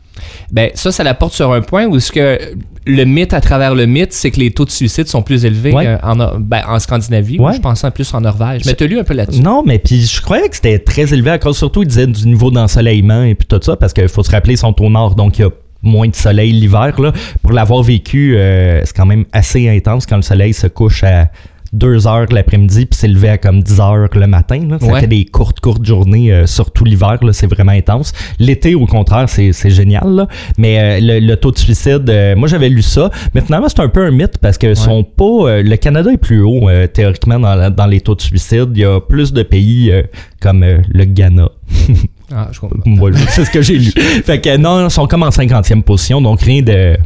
Speaker 3: Ben, ça, ça la porte sur un point où ce que le mythe à travers le mythe, c'est que les taux de suicide sont plus élevés
Speaker 4: Ouais.
Speaker 3: euh, en, ben, en Scandinavie.
Speaker 4: Ouais.
Speaker 3: Je pensais en plus en Norvège. Mais t'as lu un peu là-dessus?
Speaker 4: Non, mais puis je croyais que c'était très élevé à cause, surtout, ils disaient du niveau d'ensoleillement et puis tout ça, parce qu'il faut se rappeler, ils sont au nord, donc il y a moins de soleil l'hiver. Pour l'avoir vécu, euh, c'est quand même assez intense quand le soleil se couche à 2 heures l'après-midi puis s'est levé à comme 10 heures le matin. Là. Ça
Speaker 3: Ouais.
Speaker 4: fait des courtes, courtes journées, euh, surtout l'hiver, là, c'est vraiment intense. L'été, au contraire, c'est, c'est génial. Là. Mais euh, le, le taux de suicide, euh, moi j'avais lu ça, mais finalement c'est un peu un mythe parce que sont pas. euh, le Canada est plus haut euh, théoriquement dans, la- dans les taux de suicide. Il y a plus de pays euh, comme euh, le Ghana.
Speaker 3: Ah, je comprends. <laughs>
Speaker 4: C'est ce que j'ai lu. <laughs> Fait que non, ils sont comme en 50e position, donc rien de.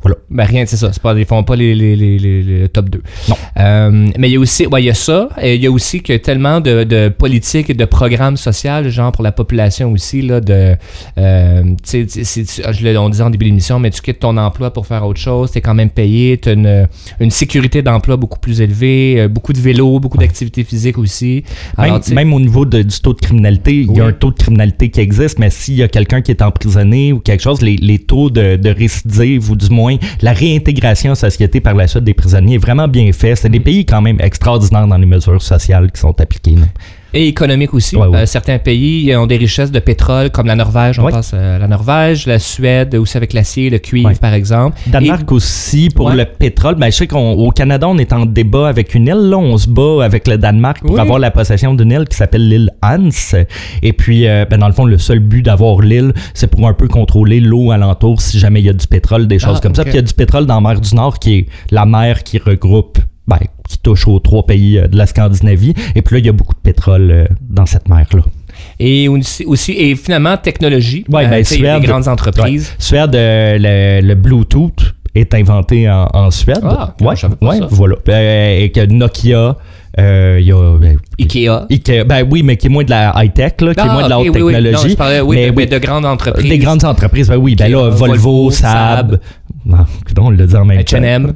Speaker 4: Voilà.
Speaker 3: Ben rien, c'est ça. C'est pas, ils font pas les, les, les, top 2.
Speaker 4: Non.
Speaker 3: Euh, mais il y a aussi, ouais, il y a ça. Et il y a aussi que tellement de, de politiques et de programmes sociaux, genre pour la population aussi, là, de, euh, tu sais, tu sais, c'est- je l'ai- on disait en début d'émission, mais tu quittes ton emploi pour faire autre chose, t'es quand même payé, t'as une, une sécurité d'emploi beaucoup plus élevée, euh, beaucoup de vélo, beaucoup d'activités physiques aussi. Alors,
Speaker 4: Même, même au niveau de- du taux de criminalité, il y a un taux de criminalité qui existe, mais s'il y a quelqu'un qui est emprisonné ou quelque chose, les, les taux de, de récidive ou du moins la réintégration en société par la suite des prisonniers est vraiment bien fait. C'est des pays quand même extraordinaires dans les mesures sociales qui sont appliquées.
Speaker 3: Et économique aussi.
Speaker 4: Ouais, ouais.
Speaker 3: Euh, certains pays ont des richesses de pétrole, comme la Norvège, on
Speaker 4: Ouais.
Speaker 3: passe à la Norvège, la Suède aussi avec l'acier, le cuivre par exemple.
Speaker 4: Danemark aussi pour le pétrole. Ben, je sais qu'au Canada, on est en débat avec une île. Là, on se bat avec le Danemark pour
Speaker 3: Oui.
Speaker 4: avoir la possession d'une île qui s'appelle l'île Hans. Et puis, euh, ben, dans le fond, le seul but d'avoir l'île, c'est pour un peu contrôler l'eau alentour si jamais il y a du pétrole, des choses
Speaker 3: Ah,
Speaker 4: comme ça. Puis il y a du pétrole dans la mer du Nord qui est la mer qui regroupe. Ben, qui touche aux trois pays euh, de la Scandinavie. Et puis là, il y a beaucoup de pétrole euh, dans cette mer-là.
Speaker 3: Et aussi, aussi- et finalement, technologie.
Speaker 4: Ouais, ben,
Speaker 3: a des
Speaker 4: Suède-
Speaker 3: grandes entreprises.
Speaker 4: Suède, euh, le, le Bluetooth est inventé en, en Suède.
Speaker 3: Ah,
Speaker 4: ouais, ouais, voilà. Euh, et que Nokia, euh, il y a ben,
Speaker 3: Ikea.
Speaker 4: Ikea, ben oui, mais qui est moins de la high tech, là, qui est
Speaker 3: Ah,
Speaker 4: moins de la haute
Speaker 3: oui, oui.
Speaker 4: technologie.
Speaker 3: Non, je parlais, oui,
Speaker 4: mais
Speaker 3: de, grandes entreprises.
Speaker 4: des grandes entreprises, ben oui, ben là, Volvo,
Speaker 3: Volvo,
Speaker 4: Saab. Non, on le dit en même temps. <laughs>
Speaker 3: H&M.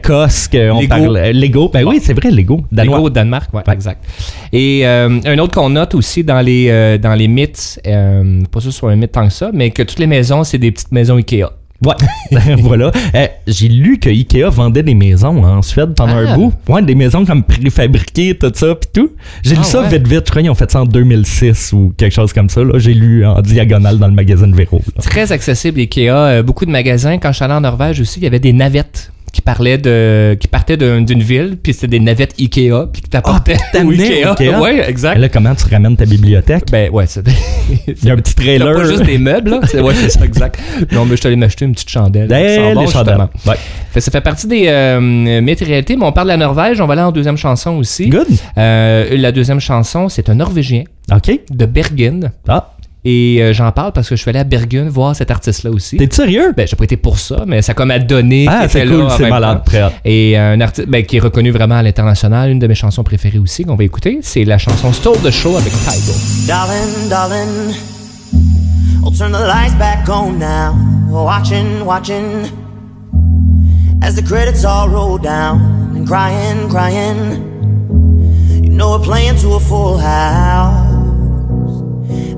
Speaker 4: Cosque, on
Speaker 3: Lego.
Speaker 4: parle. Lego, ben oui, c'est vrai, Lego. Danois.
Speaker 3: Lego au Danemark, Ouais. exact. Et euh, un autre qu'on note aussi dans les, euh, dans les mythes, euh, pas sûr que ce soit un mythe tant que ça, mais que toutes les maisons, c'est des petites maisons Ikea.
Speaker 4: Ouais, <laughs> voilà. Euh, J'ai lu que Ikea vendait des maisons en Suède pendant
Speaker 3: Ah.
Speaker 4: un bout. Ouais, des maisons comme préfabriquées, tout ça, puis tout. J'ai lu
Speaker 3: Ah,
Speaker 4: ça
Speaker 3: ouais.
Speaker 4: vite, vite. Je crois qu'ils ont fait ça en 2006 ou quelque chose comme ça. là. J'ai lu en diagonale dans le magazine Véro. là.
Speaker 3: Très accessible Ikea, euh, beaucoup de magasins. Quand je suis allé en Norvège aussi, il y avait des navettes qui parlaient de qui partaient d'un- d'une ville, puis c'était des navettes Ikea, puis qui t'apportaient
Speaker 4: Ah, t'amenais <laughs> au Ikea? <laughs>
Speaker 3: Ouais, exact.
Speaker 4: Et là, comment tu ramènes ta bibliothèque?
Speaker 3: Ben ouais, c'est <laughs>
Speaker 4: Il y a un petit trailer.
Speaker 3: pas juste des meubles, là? C'est, ouais, c'est ça, exact. Non, mais je suis allé m'acheter une petite chandelle. Ça sent bon,
Speaker 4: les chandelles. Ouais.
Speaker 3: Fait, ça fait partie des euh, réalités, mais on parle de la Norvège. On va aller en deuxième chanson aussi.
Speaker 4: Good.
Speaker 3: Euh, la deuxième chanson, c'est un Norvégien
Speaker 4: OK.
Speaker 3: de Bergen.
Speaker 4: Ah,
Speaker 3: Et euh, j'en parle parce que je suis allé à Bergen voir cet artiste-là aussi.
Speaker 4: t'es sérieux?
Speaker 3: Ben, j'ai pas été pour ça, mais ça a comme à donner.
Speaker 4: ah, c'est cool, c'est malade. hâte.
Speaker 3: Et euh, un artiste ben, qui est reconnu vraiment à l'international, une de mes chansons préférées aussi, qu'on va écouter, c'est la chanson Stole the Show avec Tidal.
Speaker 5: Darling, darling, I'll turn the lights back on now. Watching, watching, as the credits all roll down and crying, crying. You know we're playing to a full house,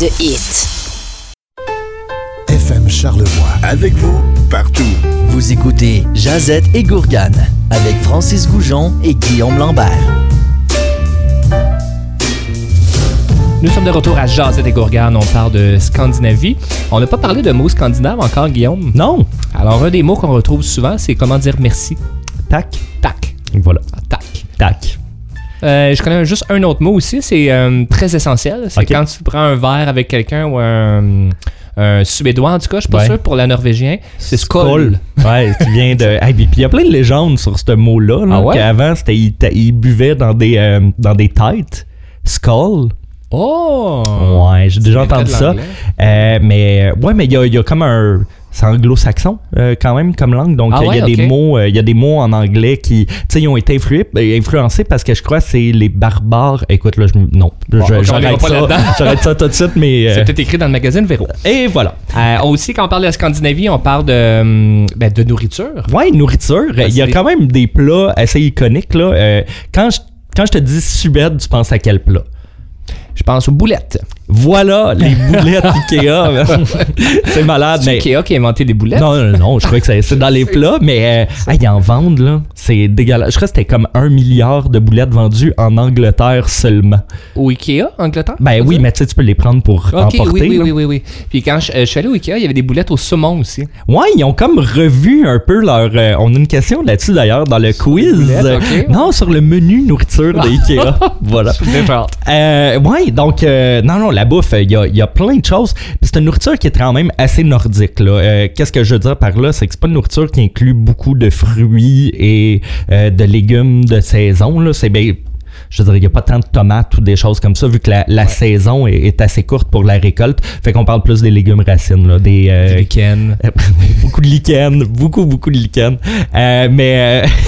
Speaker 6: De hits.
Speaker 1: FM Charlevoix. Avec vous, partout.
Speaker 2: Vous écoutez Jazette et Gourgane avec Francis Goujon et Guillaume Lambert.
Speaker 3: Nous sommes de retour à Jazz et Gourgane. On parle de Scandinavie. On n'a pas parlé de mots scandinaves encore, Guillaume?
Speaker 4: Non.
Speaker 3: Alors, un des mots qu'on retrouve souvent, c'est comment dire merci.
Speaker 4: Tac.
Speaker 3: Tac.
Speaker 4: Voilà.
Speaker 3: Tac.
Speaker 4: Tac.
Speaker 3: Euh, je connais juste un autre mot aussi, c'est euh, très essentiel. C'est quand tu prends un verre avec quelqu'un ou un, un Suédois, en tout cas, je suis pas
Speaker 4: Ouais.
Speaker 3: sûr pour la norvégien. C'est Skoll.
Speaker 4: Ouais, qui vient de. <laughs> Hey, puis il y a plein de légendes sur ce mot-là. Là,
Speaker 3: Ah ouais?
Speaker 4: Qu'avant, c'était il, il buvait dans des, euh, dans des têtes. Skull.
Speaker 3: Oh!
Speaker 4: Ouais, j'ai déjà entendu ça. mais ouais, mais il y a, il y a comme un. C'est anglo-saxon euh, quand même comme langue. Donc
Speaker 3: Ah
Speaker 4: il y a des mots, euh, il y a des mots en anglais qui, tu sais, ils ont été influés, euh, influencés parce que je crois que c'est les barbares. Écoute là, je, non, je-
Speaker 3: ok, on ira <laughs>
Speaker 4: j'arrête ça, ça tout de suite. Mais
Speaker 3: C'est peut-être écrit dans le magazine Véro.
Speaker 4: et voilà.
Speaker 3: Aussi, quand on parle de la Scandinavie, on parle de, ben, de nourriture.
Speaker 4: Ouais, nourriture. Il y a quand même des plats assez iconiques là. Quand je quand je te dis Suède, tu penses à quel plat?
Speaker 3: Je pense aux boulettes.
Speaker 4: Voilà, les <laughs> boulettes Ikea. <laughs> c'est malade,
Speaker 3: C'est
Speaker 4: mais.
Speaker 3: Ikea qui a inventé des boulettes?
Speaker 4: Non, non, non, je crois que c'est- dans les <laughs> plats, mais euh, hey, ils en vendent, là. C'est dégueulasse. Je crois que c'était comme un milliard de boulettes vendues en Angleterre seulement.
Speaker 3: Au Ikea, Angleterre?
Speaker 4: Ben oui, mais tu sais, tu peux les prendre pour
Speaker 3: Ok,
Speaker 4: emporter.
Speaker 3: oui, oui, oui, oui, oui. Puis quand je, euh, je suis allé au Ikea, il y avait des boulettes au saumon aussi.
Speaker 4: Ouais, ils ont comme revu un peu leur. euh, on a une question là-dessus d'ailleurs dans le quiz.
Speaker 3: boulettes.
Speaker 4: Non, sur le menu nourriture de Ikea. voilà.
Speaker 3: Déjà.
Speaker 4: Euh, ouais, donc, euh, non, non, la bouffe, il y a, y a plein de choses. Puis c'est une nourriture qui est quand même assez nordique. là. Euh, Qu'est-ce que je veux dire par là? C'est que c'est pas une nourriture qui inclut beaucoup de fruits et euh, de légumes de saison. là. C'est bien. je dirais, il n'y a pas tant de tomates ou des choses comme ça, vu que la, la saison est, est assez courte pour la récolte. Fait qu'on parle plus des légumes racines, là, des, euh,
Speaker 3: Du lichen. <laughs>
Speaker 4: beaucoup de lichen, beaucoup, beaucoup de lichen. Euh, mais... Euh, <laughs>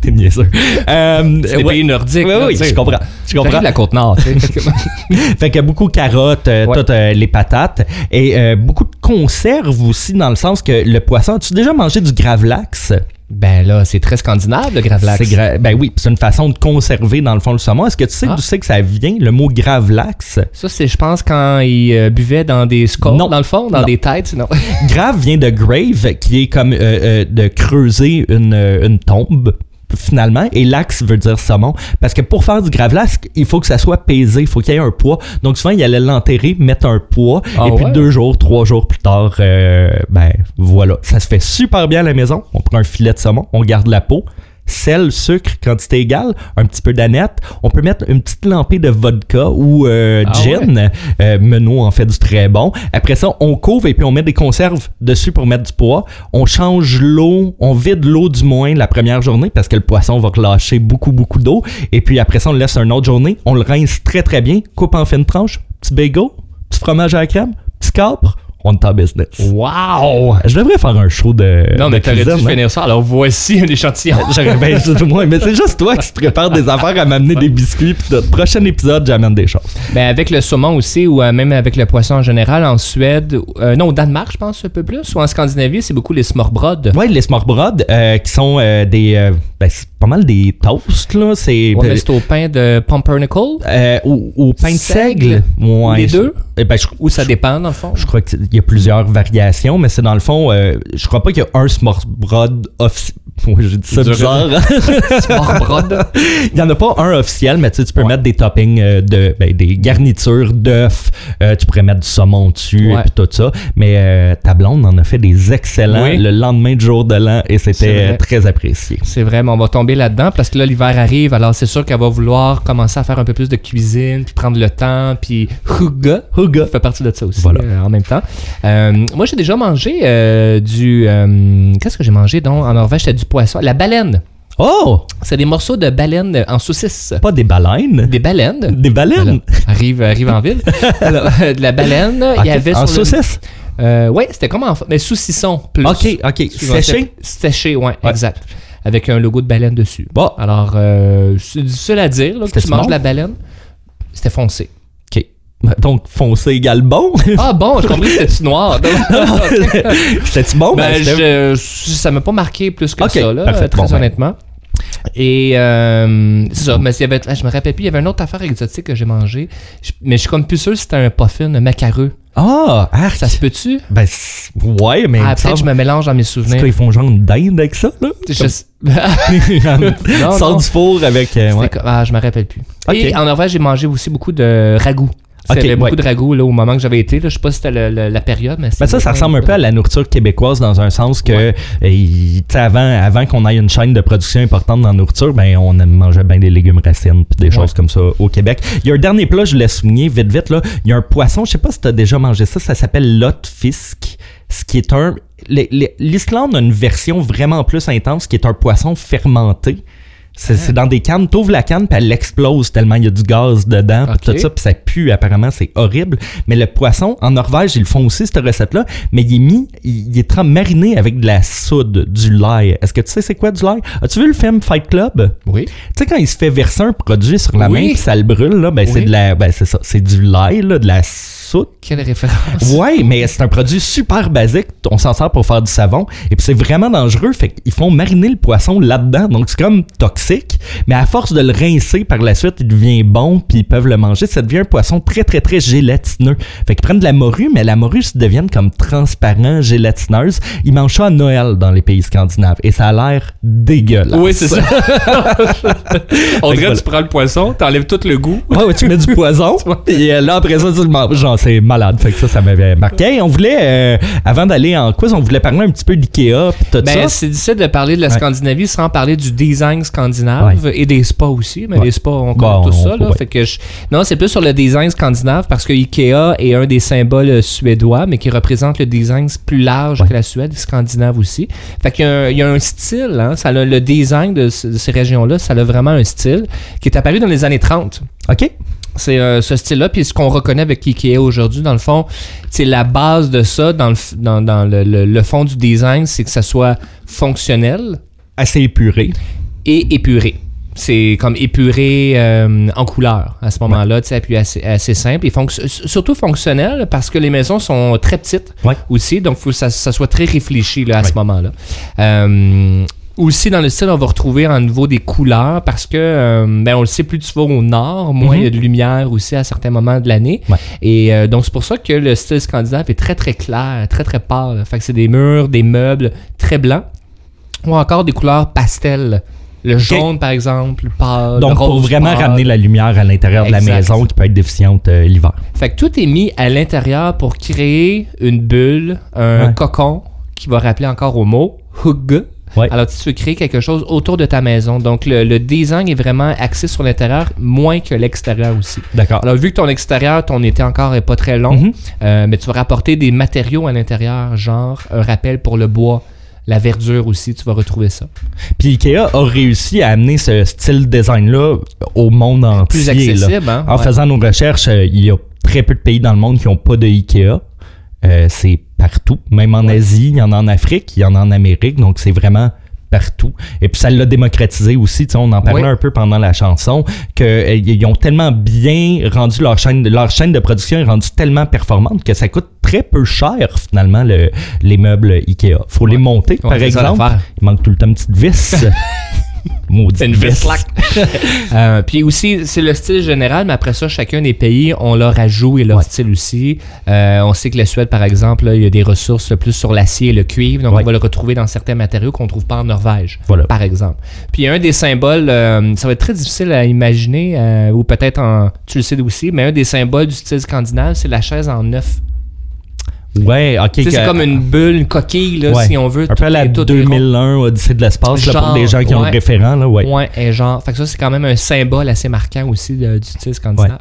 Speaker 4: T'es niaiseux. Euh,
Speaker 3: C'est des
Speaker 4: ouais.
Speaker 3: pays nordiques.
Speaker 4: Oui, oui,
Speaker 3: tu sais.
Speaker 4: je comprends. Je comprends.
Speaker 3: de la côte nord. tu sais. <laughs>
Speaker 4: Fait que beaucoup de carottes, euh,
Speaker 3: Ouais.
Speaker 4: toutes euh, les patates et euh, beaucoup de conserves aussi dans le sens que le poisson. As-tu déjà mangé du gravlax?
Speaker 3: ben là, c'est très scandinave, le gravlax.
Speaker 4: Gra- ben oui, c'est une façon de conserver dans le fond le saumon. Est-ce que tu sais
Speaker 3: Ah.
Speaker 4: d'où c'est que ça vient le mot gravlax?
Speaker 3: Ça, c'est, je pense, quand ils euh, buvaient dans des scores,
Speaker 4: Non.
Speaker 3: dans le fond, dans
Speaker 4: Non.
Speaker 3: des têtes. Non.
Speaker 4: Grave vient de grave, qui est comme euh, euh, de creuser une, une tombe finalement et l'axe veut dire saumon parce que pour faire du gravlax il faut que ça soit pesé il faut qu'il y ait un poids. Donc souvent il allait l'enterrer mettre un poids
Speaker 3: Ah
Speaker 4: et puis deux jours trois jours plus tard euh, ben voilà. Ça se fait super bien à la maison. On prend un filet de saumon on garde la peau sel, sucre, quantité égale, un petit peu d'aneth. On peut mettre une petite lampée de vodka ou euh,
Speaker 3: Ah
Speaker 4: gin. Euh, Menot en fait du très bon. Après ça, on couvre et puis on met des conserves dessus pour mettre du poids. On change l'eau, on vide l'eau du moins la première journée parce que le poisson va relâcher beaucoup, beaucoup d'eau. Et puis après ça, on le laisse une autre journée. On le rince très, très bien. Coupe en fines tranches. Petit bagel, petit fromage à la crème, petit capre. On est en business.
Speaker 3: Wow!
Speaker 4: Je devrais faire un show de.
Speaker 3: Non, mais t'aurais dû
Speaker 4: hein.
Speaker 3: finir ça. Alors, voici un échantillon. <laughs>
Speaker 4: J'aurais bien dit moi, mais c'est juste toi qui te prépares des affaires à m'amener des biscuits. Puis le prochain épisode, j'amène des choses.
Speaker 3: Ben, avec le saumon aussi, ou euh, même avec le poisson en général, en Suède, euh, non, au Danemark, je pense, un peu plus, ou en Scandinavie, c'est beaucoup les smørbrød.
Speaker 4: Ouais, les smørbrød, euh, qui sont euh, des. euh, ben, c'est pas mal des toasts, là. C'est.
Speaker 3: Ouais, c'est au pain de Pumpernickel,
Speaker 4: euh, au, au pain de
Speaker 3: Seigle.
Speaker 4: Ouais,
Speaker 3: Les deux?
Speaker 4: eh ben, je,
Speaker 3: ou ça dépend, dans le fond?
Speaker 4: je crois qu'il y a plusieurs variations, mais c'est dans le fond. euh, je crois pas qu'il y a un smørbrød officiel. Ouais, <laughs> j'ai dit ça bizarre. <laughs>
Speaker 3: Smørbrød.
Speaker 4: Il y en a pas un officiel, mais tu sais, tu peux mettre des toppings euh, de ben, des garnitures d'œufs. euh, tu pourrais mettre du saumon dessus
Speaker 3: Ouais.
Speaker 4: et puis tout ça. Mais euh, ta blonde en a fait des excellents
Speaker 3: Oui.
Speaker 4: le lendemain du jour de l'an et c'était très apprécié.
Speaker 3: C'est vrai, mais on va tomber là-dedans parce que là, l'hiver arrive, alors c'est sûr qu'elle va vouloir commencer à faire un peu plus de cuisine, puis prendre le temps, puis huga.
Speaker 4: Huga.
Speaker 3: fait partie de ça aussi
Speaker 4: Voilà.
Speaker 3: en même temps. Euh, moi, j'ai déjà mangé euh, du... euh, Qu'est-ce que j'ai mangé donc en Norvège? C'était du poisson. La baleine.
Speaker 4: Oh!
Speaker 3: C'est des morceaux de baleine en saucisse.
Speaker 4: Pas des baleines.
Speaker 3: Des baleines.
Speaker 4: Des baleines.
Speaker 3: Arrive, arrive en ville. <laughs> Alors, de la baleine, il y avait
Speaker 4: en
Speaker 3: sur le-
Speaker 4: saucisse?
Speaker 3: Euh, ouais, c'était comme en... Mais saucisson plus.
Speaker 4: Ok, ok. Séché?
Speaker 3: Séché, ouais,
Speaker 4: Ouais.
Speaker 3: exact. Avec un logo de baleine dessus.
Speaker 4: Bon.
Speaker 3: Alors, c'est difficile à dire là, que tu manges de la baleine. C'était foncé.
Speaker 4: Donc, foncé égale bon.
Speaker 3: Ah bon, j'ai compris que c'était noir. <laughs> <laughs>
Speaker 4: C'était-tu bon?
Speaker 3: Ben,
Speaker 4: Ben,
Speaker 3: je, ça m'a pas marqué plus que ça, là,
Speaker 4: parfait.
Speaker 3: très
Speaker 4: Bon, ben.
Speaker 3: honnêtement. Et euh, c'est ça, mais il y avait, je me rappelle plus, il y avait une autre affaire exotique que j'ai mangé, Je- mais je suis comme plus sûr si c'était un puffin, un macareux.
Speaker 4: Ah, arc.
Speaker 3: Ça se peut-tu?
Speaker 4: Ben, c'est- ouais, mais.
Speaker 3: Ah, peut-être que je me mélange dans mes souvenirs.
Speaker 4: qu'ils font genre une dinde avec ça, là?
Speaker 3: Je- <laughs> Non,
Speaker 4: Sort
Speaker 3: non.
Speaker 4: du four avec. euh, ouais.
Speaker 3: comme- Ah, je me rappelle plus. Et en Norvège, j'ai mangé aussi beaucoup de ragoût. Il y
Speaker 4: Ok,
Speaker 3: avait beaucoup
Speaker 4: ouais.
Speaker 3: de ragoût là, au moment que j'avais été. Là. Je sais pas si c'était le- le- la période, mais
Speaker 4: Ben ça, ça ressemble un peu à la nourriture québécoise dans un sens que,
Speaker 3: Ouais.
Speaker 4: euh, avant, avant qu'on ait une chaîne de production importante dans la nourriture, ben, on mangeait bien des légumes racines puis des
Speaker 3: Ouais.
Speaker 4: choses comme ça au Québec. Il y a un dernier plat, je voulais souligner vite, vite, là. Il y a un poisson, je sais pas si tu as déjà mangé ça, ça s'appelle l'otfisk, ce qui est un. L'Islande a une version vraiment plus intense qui est un poisson fermenté. C'est c'est dans des cannes, t'ouvres la canne puis elle explose tellement il y a du gaz dedans puis tout ça puis ça pue apparemment c'est horrible. Mais le poisson en Norvège ils le font aussi cette recette là mais il est mis il, il est mariné avec de la soude du lait. Est-ce que tu sais c'est quoi du lait? As-tu vu le film Fight Club?
Speaker 3: Oui.
Speaker 4: tu sais quand il se fait verser un produit sur la
Speaker 3: Oui.
Speaker 4: main puis ça le brûle là ben c'est de la ben c'est ça. C'est du lait là de la soude
Speaker 3: Quelle référence.
Speaker 4: Ouais, mais c'est un produit super basique. On s'en sert pour faire du savon. Et puis c'est vraiment dangereux. Fait qu'ils font mariner le poisson là-dedans. Donc c'est comme toxique. Mais à force de le rincer par la suite, il devient bon. Puis ils peuvent le manger. Ça devient un poisson très, très, très gélatineux. Fait qu'ils prennent de la morue, mais la morue se devient comme transparent, gélatineuse. Ils mangent ça à Noël dans les pays scandinaves. Et ça a l'air dégueulasse.
Speaker 3: Oui, c'est ça. <laughs> On dirait
Speaker 4: voilà.
Speaker 3: que tu prends le poisson, t'enlèves tout le goût.
Speaker 4: Ouais, ouais, tu mets du poison. <laughs> Puis euh, là, après ça, tu le manges. Genre, c'est malade. Fait que ça, ça m'avait marqué. On voulait, euh, avant d'aller en quiz, on voulait parler un petit peu d'IKEA pis tout
Speaker 3: Ben,
Speaker 4: ça.
Speaker 3: c'est difficile de parler de la
Speaker 4: Ouais.
Speaker 3: Scandinavie sans parler du design scandinave et des spas aussi. Mais
Speaker 4: Ouais.
Speaker 3: les spas, on
Speaker 4: Bon,
Speaker 3: connaît tout ça.
Speaker 4: on-
Speaker 3: Là,
Speaker 4: ouais.
Speaker 3: fait que je- Non, c'est plus sur le design scandinave parce que Ikea est un des symboles suédois, mais qui représente le design plus large que la Suède, scandinave aussi. Fait qu'il y a un, il y a un style, hein, ça a- le design de, de ces régions-là, ça a vraiment un style qui est apparu dans les années 30.
Speaker 4: OK.
Speaker 3: C'est euh, ce style-là, puis ce qu'on reconnaît avec Ikea aujourd'hui, dans le fond, c'est la base de ça, dans le, dans, dans le, le- le fond du design, c'est que ça soit fonctionnel
Speaker 4: Assez épuré.
Speaker 3: et épuré. C'est comme épuré euh, en couleur à ce moment-là, tu sais, puis assez, assez simple et fonc- surtout fonctionnel parce que les maisons sont très petites
Speaker 4: Ouais.
Speaker 3: aussi, donc il faut que ça, ça soit très réfléchi là, à ce
Speaker 4: Ouais.
Speaker 3: moment-là. Euh, aussi, dans le style, on va retrouver en niveau des couleurs parce que, euh, ben, on le sait, plus tu vas au nord, moins il y a de lumière aussi à certains moments de l'année.
Speaker 4: Ouais.
Speaker 3: Et euh, donc, c'est pour ça que le style scandinave est très, très clair, très, très pâle. Fait que c'est des murs, des meubles très blancs ou encore des couleurs pastel. Le jaune, par exemple, le pâle. le
Speaker 4: Donc, pour vraiment
Speaker 3: pâle.
Speaker 4: ramener la lumière à l'intérieur de la maison qui peut être déficiente euh, l'hiver.
Speaker 3: Fait que tout est mis à l'intérieur pour créer une bulle, un
Speaker 4: Ouais.
Speaker 3: cocon qui va rappeler encore au mot hug.
Speaker 4: Ouais.
Speaker 3: Alors, tu veux créer quelque chose autour de ta maison. Donc, le, le design est vraiment axé sur l'intérieur, moins que l'extérieur aussi.
Speaker 4: D'accord.
Speaker 3: Alors, vu que ton extérieur, ton été encore est pas très long,
Speaker 4: Mhm.
Speaker 3: euh, mais tu vas rapporter des matériaux à l'intérieur, genre un rappel pour le bois, la verdure aussi, tu vas retrouver ça.
Speaker 4: Puis Ikea a réussi à amener ce style design-là au monde entier.
Speaker 3: Plus
Speaker 4: là.
Speaker 3: accessible, hein?
Speaker 4: En
Speaker 3: Ouais.
Speaker 4: faisant nos recherches, euh, il y a très peu de pays dans le monde qui n'ont pas de Ikea. Euh, c'est partout. Même en Asie, il y en a en Afrique, il y en a en Amérique. Donc, c'est vraiment partout. Et puis, ça l'a démocratisé aussi. Tu sais, on en parlait un peu pendant la chanson, qu'ils ont tellement bien rendu leur chaîne, leur chaîne de production est rendue tellement performante que ça coûte très peu cher, finalement, le- les meubles Ikea. faut les monter, par exemple. Il manque tout le temps une petite vis. <laughs> <laughs> Maudite
Speaker 3: C'est une vis slack. <laughs> Euh, puis aussi, c'est le style général, mais après ça, chacun des pays ont leur ajout et leur
Speaker 4: Ouais.
Speaker 3: style aussi. Euh, on sait que la Suède, par exemple, là, il y a des ressources plus sur l'acier et le cuivre, donc
Speaker 4: Ouais.
Speaker 3: on va le retrouver dans certains matériaux qu'on ne trouve pas en Norvège,
Speaker 4: Voilà.
Speaker 3: par exemple. Puis un des symboles, euh, ça va être très difficile à imaginer, ou peut-être en, tu le sais aussi, mais un des symboles du style scandinave, c'est la chaise en neuf.
Speaker 4: Ouais, ok.
Speaker 3: Tu sais, c'est comme une bulle, une coquille, là,
Speaker 4: Ouais.
Speaker 3: si on veut.
Speaker 4: Un peu à la
Speaker 3: tout est- tout est rond.
Speaker 4: 2001 Odyssée de l'espace, là, pour des gens qui ont le référent. Là, ouais.
Speaker 3: Ouais, et genre, fait que ça, c'est quand même un symbole assez marquant aussi de- du style scandinave.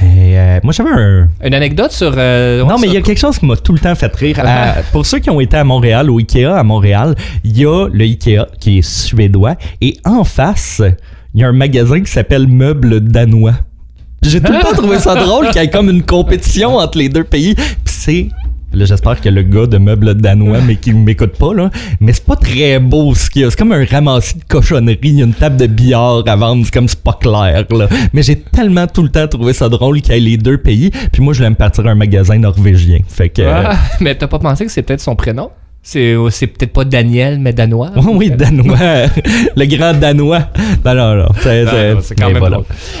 Speaker 4: Et, euh, moi, j'avais un.
Speaker 3: Une anecdote sur. euh,
Speaker 4: non, mais il y a quelque chose qui m'a tout le temps fait rire. À- pour ceux qui ont été à Montréal, au Ikea à Montréal, il y a le Ikea qui est suédois. Et en face, il y a un magasin qui s'appelle Meubles Danois. J'ai tout le temps <laughs> trouvé ça drôle qu'il y ait comme une compétition entre les deux pays. Puis c'est. Là, j'espère que le gars de meubles danois, mais qui m'écoute pas, là. Mais c'est pas très beau ce qu'il y a. C'est comme un ramassis de cochonneries. Il y a une table de billard à vendre. C'est comme c'est pas clair, là. Mais j'ai tellement tout le temps trouvé ça drôle qu'il y ait les deux pays. Puis moi, je voulais me partir à un magasin norvégien. Fait que. euh,
Speaker 3: Ah, <laughs> mais t'as pas pensé que c'est peut-être son prénom? C'est, c'est peut-être pas Daniel, mais danois.
Speaker 4: Oui, <laughs> oui, danois. le grand danois. Non, non, non. C'est,
Speaker 3: Non,
Speaker 4: c'est-
Speaker 3: c'est quand
Speaker 4: mais
Speaker 3: même
Speaker 4: voilà.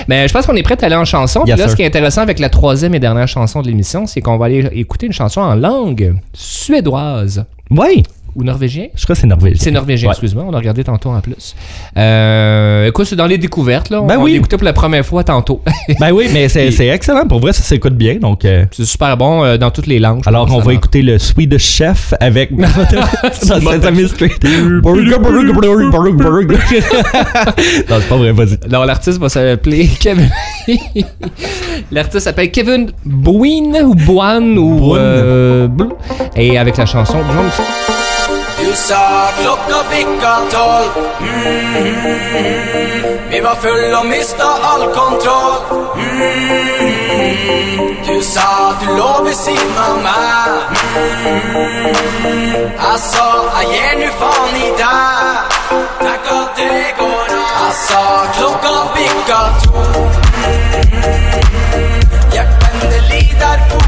Speaker 3: Mais je pense qu'on est prêt à aller en chanson. Puis là,
Speaker 4: sir.
Speaker 3: ce qui est intéressant avec la troisième et dernière chanson de l'émission, c'est qu'on va aller écouter une chanson en langue suédoise
Speaker 4: Oui,
Speaker 3: ou norvégien?
Speaker 4: je crois que c'est norvégien.
Speaker 3: C'est norvégien,
Speaker 4: Ouais.
Speaker 3: excuse-moi. On a regardé tantôt en plus. Euh, écoute, c'est dans les découvertes. Là. On,
Speaker 4: Ben
Speaker 3: on
Speaker 4: oui.
Speaker 3: pour la première fois tantôt. <laughs>
Speaker 4: Ben oui, mais c'est, c'est excellent. Pour vrai, ça s'écoute bien. Donc, euh,
Speaker 3: c'est super bon euh, dans toutes les langues.
Speaker 4: alors,
Speaker 3: pense,
Speaker 4: on va
Speaker 3: alors.
Speaker 4: écouter le Swedish Chef avec. <laughs> Sesame Street. Non, c'est pas vrai, vas-y.
Speaker 3: Alors, l'artiste va s'appeler Kevin. <laughs> l'artiste s'appelle Kevin Boine ou Boine ou.
Speaker 4: Boine.
Speaker 3: euh, et avec la chanson.
Speaker 7: Sa klokka bikka tolv. Mm. Vi var full og mista all kontroll. Mm. Du sa du lå ved siden av meg. Mm. Jeg sa jeg gir nu faen i deg. Tenk at det går an. Jeg sa klokka bikka to Hjertet Hjertelig der for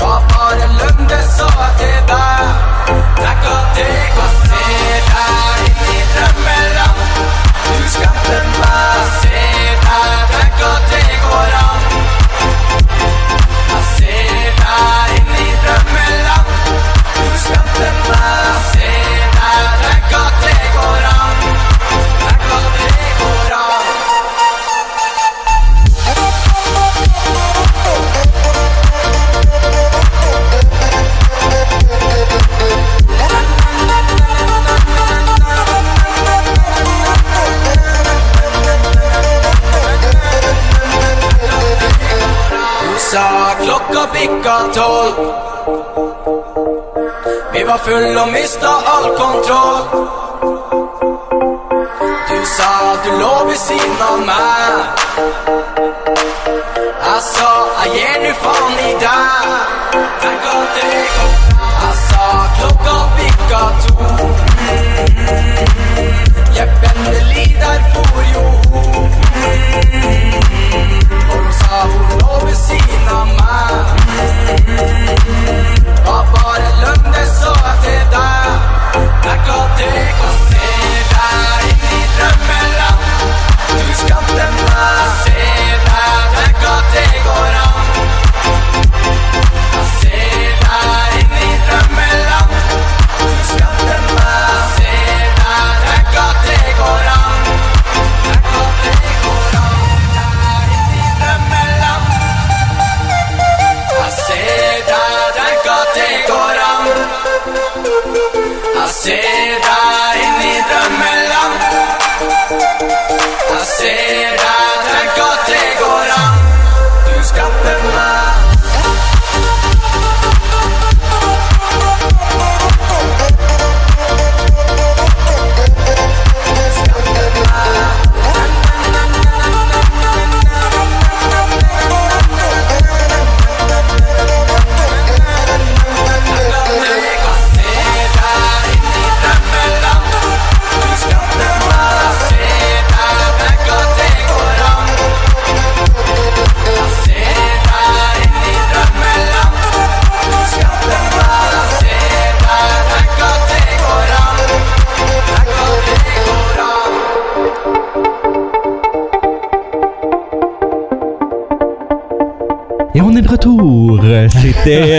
Speaker 7: Da bare lønn det sa til deg. Tenk at jeg se deg i drømmeland. Du skapte meg, se deg. Tenk at det går. Jeg ser deg inn i drømmeland. Du skapte meg, se deg. Tenk at det går.
Speaker 4: full og mista all kontroll.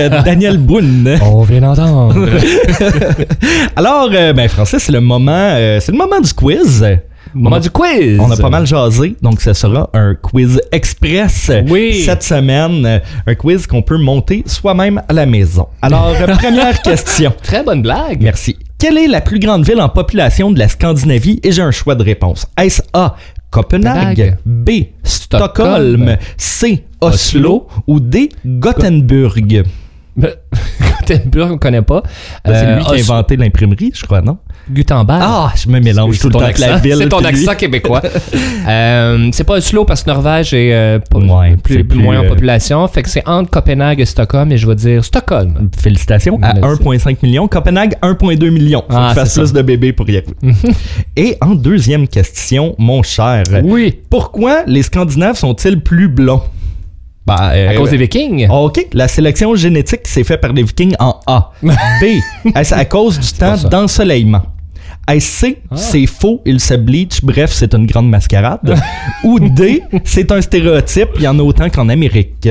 Speaker 4: C'était Daniel Boone. <laughs>
Speaker 3: On vient d'entendre. <laughs>
Speaker 4: Alors, euh, ben Francis, c'est le moment, euh, c'est le moment du quiz.
Speaker 3: Moment du quiz.
Speaker 4: On a pas mal jasé, donc ce sera un quiz express
Speaker 3: Oui.
Speaker 4: cette semaine. Euh, Un quiz qu'on peut monter soi-même à la maison. Alors, euh, <laughs> première question.
Speaker 3: Très bonne blague.
Speaker 4: Merci. Quelle est la plus grande ville en population de la Scandinavie? Et j'ai un choix de réponse. Est-ce A. Copenhague? B. Stockholm,
Speaker 3: Stockholm.
Speaker 4: C. Oslo, ou D. Gothenburg?
Speaker 3: Gothenburg, <laughs> on connaît pas.
Speaker 4: Ben, c'est
Speaker 3: Euh,
Speaker 4: lui qui a
Speaker 3: Os-
Speaker 4: inventé l'imprimerie, je crois, non?
Speaker 3: Gutenberg.
Speaker 4: Ah, je me mélange
Speaker 3: C'est
Speaker 4: tout le
Speaker 3: ton
Speaker 4: temps avec la
Speaker 3: accent.
Speaker 4: ville.
Speaker 3: C'est ton accent québécois. <laughs> Euh, c'est pas Oslo parce que Norvège est euh, pas-
Speaker 4: Ouais,
Speaker 3: plus, plus, moins en
Speaker 4: euh,
Speaker 3: population. Fait que c'est entre Copenhague et Stockholm et je vais dire Stockholm.
Speaker 4: Félicitations à
Speaker 3: Merci.
Speaker 4: 1,5 million. Copenhague, 1,2 million. Faut
Speaker 3: Ah,
Speaker 4: que tu fasses
Speaker 3: c'est
Speaker 4: plus de bébés pour y arriver. <laughs> Et en deuxième question, mon cher,
Speaker 3: Oui.
Speaker 4: pourquoi les Scandinaves sont-ils plus blonds? Bah, euh,
Speaker 3: À cause des Vikings?
Speaker 4: OK, la sélection génétique s'est faite par les Vikings en A. <laughs> B, est-ce à cause du temps d'ensoleillement? Est-ce C, c'est faux, il se bleach, bref, c'est une grande mascarade? <laughs> Ou D, c'est un stéréotype, il y en a autant qu'en Amérique?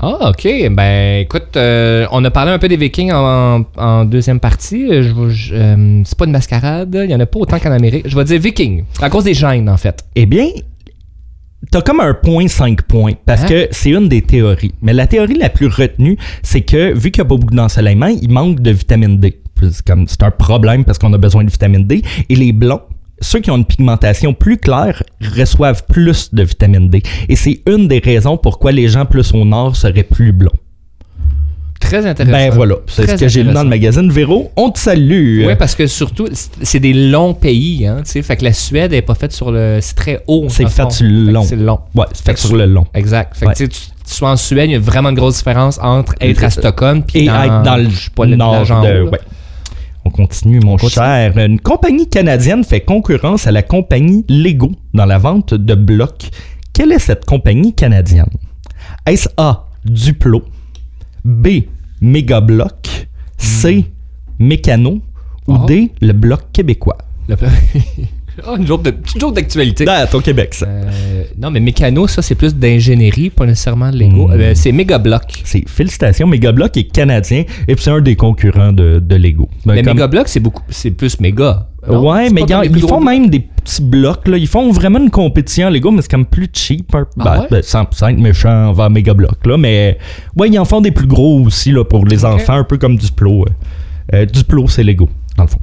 Speaker 3: Ah, ok. Ben, écoute, euh, on a parlé un peu des Vikings en, en deuxième partie. Euh, Je, je- euh, c'est pas une mascarade. Il y en a pas autant qu'en Amérique. Je vais dire Vikings. À cause des gènes, en fait.
Speaker 4: Eh bien, t'as comme un point 5 points parce
Speaker 3: Hein?
Speaker 4: que c'est une des théories. Mais la théorie la plus retenue, c'est que vu qu'il n'y a pas beaucoup d'ensoleillement, il manque de vitamine D. C'est comme c'est un problème parce qu'on a besoin de vitamine D. Et les blonds, ceux qui ont une pigmentation plus claire, reçoivent plus de vitamine D. Et c'est une des raisons pourquoi les gens plus au nord seraient plus blonds.
Speaker 3: Très intéressant.
Speaker 4: Ben voilà, c'est ce que j'ai lu dans le magazine Véro. On te salue.
Speaker 3: Oui, parce que surtout, c'est- des longs pays, hein, tu sais. Fait que la Suède est pas faite sur le. C'est très haut.
Speaker 4: C'est fait sur le long.
Speaker 3: C'est long.
Speaker 4: Ouais, c'est fait sur le long.
Speaker 3: Exact. Fait
Speaker 4: Ouais.
Speaker 3: que tu sois en Suède, il y a vraiment une grosse différence entre être à Stockholm puis
Speaker 4: et
Speaker 3: dans,
Speaker 4: être dans le
Speaker 3: pas, le
Speaker 4: nord de... ouais. On continue, mon
Speaker 3: continue.
Speaker 4: cher. Une compagnie canadienne fait concurrence à la compagnie Lego dans la vente de blocs. Quelle est cette compagnie canadienne? Est-ce A. Duplo, B. Megabloc, C. Mécano ou
Speaker 3: Oh.
Speaker 4: D. Le Bloc québécois?
Speaker 3: Le- <laughs> Ah, une joke d'actualité.
Speaker 4: Au Québec, ça.
Speaker 3: Euh, non, mais mécano, ça, c'est plus d'ingénierie, pas nécessairement de Lego.
Speaker 4: Hmm.
Speaker 3: Euh, c'est Megablock.
Speaker 4: C'est félicitations, Megabloc est canadien et puis c'est un des concurrents de, de Lego. Ben,
Speaker 3: mais
Speaker 4: comme-
Speaker 3: Megablock, c'est beaucoup, c'est plus méga. non?
Speaker 4: Ouais, mais gars, ils font même des petits blocs. Là. Ils font vraiment une compétition Lego, mais c'est comme plus cheap. un-
Speaker 3: Ah
Speaker 4: ben,
Speaker 3: ouais?
Speaker 4: ben, sans, sans être méchant envers Mega Block. Là, mais ouais, ils en font des plus gros aussi là, pour les enfants, un peu comme Duplo. Euh, Duplo, c'est Lego, dans le fond.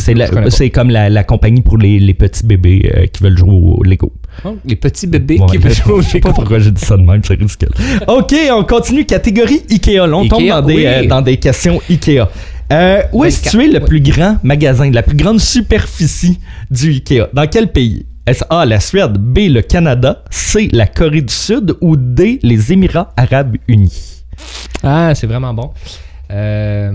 Speaker 4: C'est comme la, la compagnie pour les, les petits bébés euh, qui veulent jouer au Lego.
Speaker 3: Oh, les petits bébés qui veulent jouer au <laughs>
Speaker 4: je sais
Speaker 3: Lego.
Speaker 4: pas pourquoi j'ai dit ça de même, c'est ridicule. OK, on continue. Catégorie Ikea. Là, on
Speaker 3: Ikea,
Speaker 4: tombe dans des,
Speaker 3: oui.
Speaker 4: euh, dans des questions Ikea. Euh, où est
Speaker 3: 24,
Speaker 4: situé le plus grand magasin, la plus grande superficie du Ikea? Dans quel pays? Est-ce A, la Suède, B, le Canada, C, la Corée du Sud ou D, les Émirats arabes unis?
Speaker 3: Ah, c'est vraiment bon. Euh,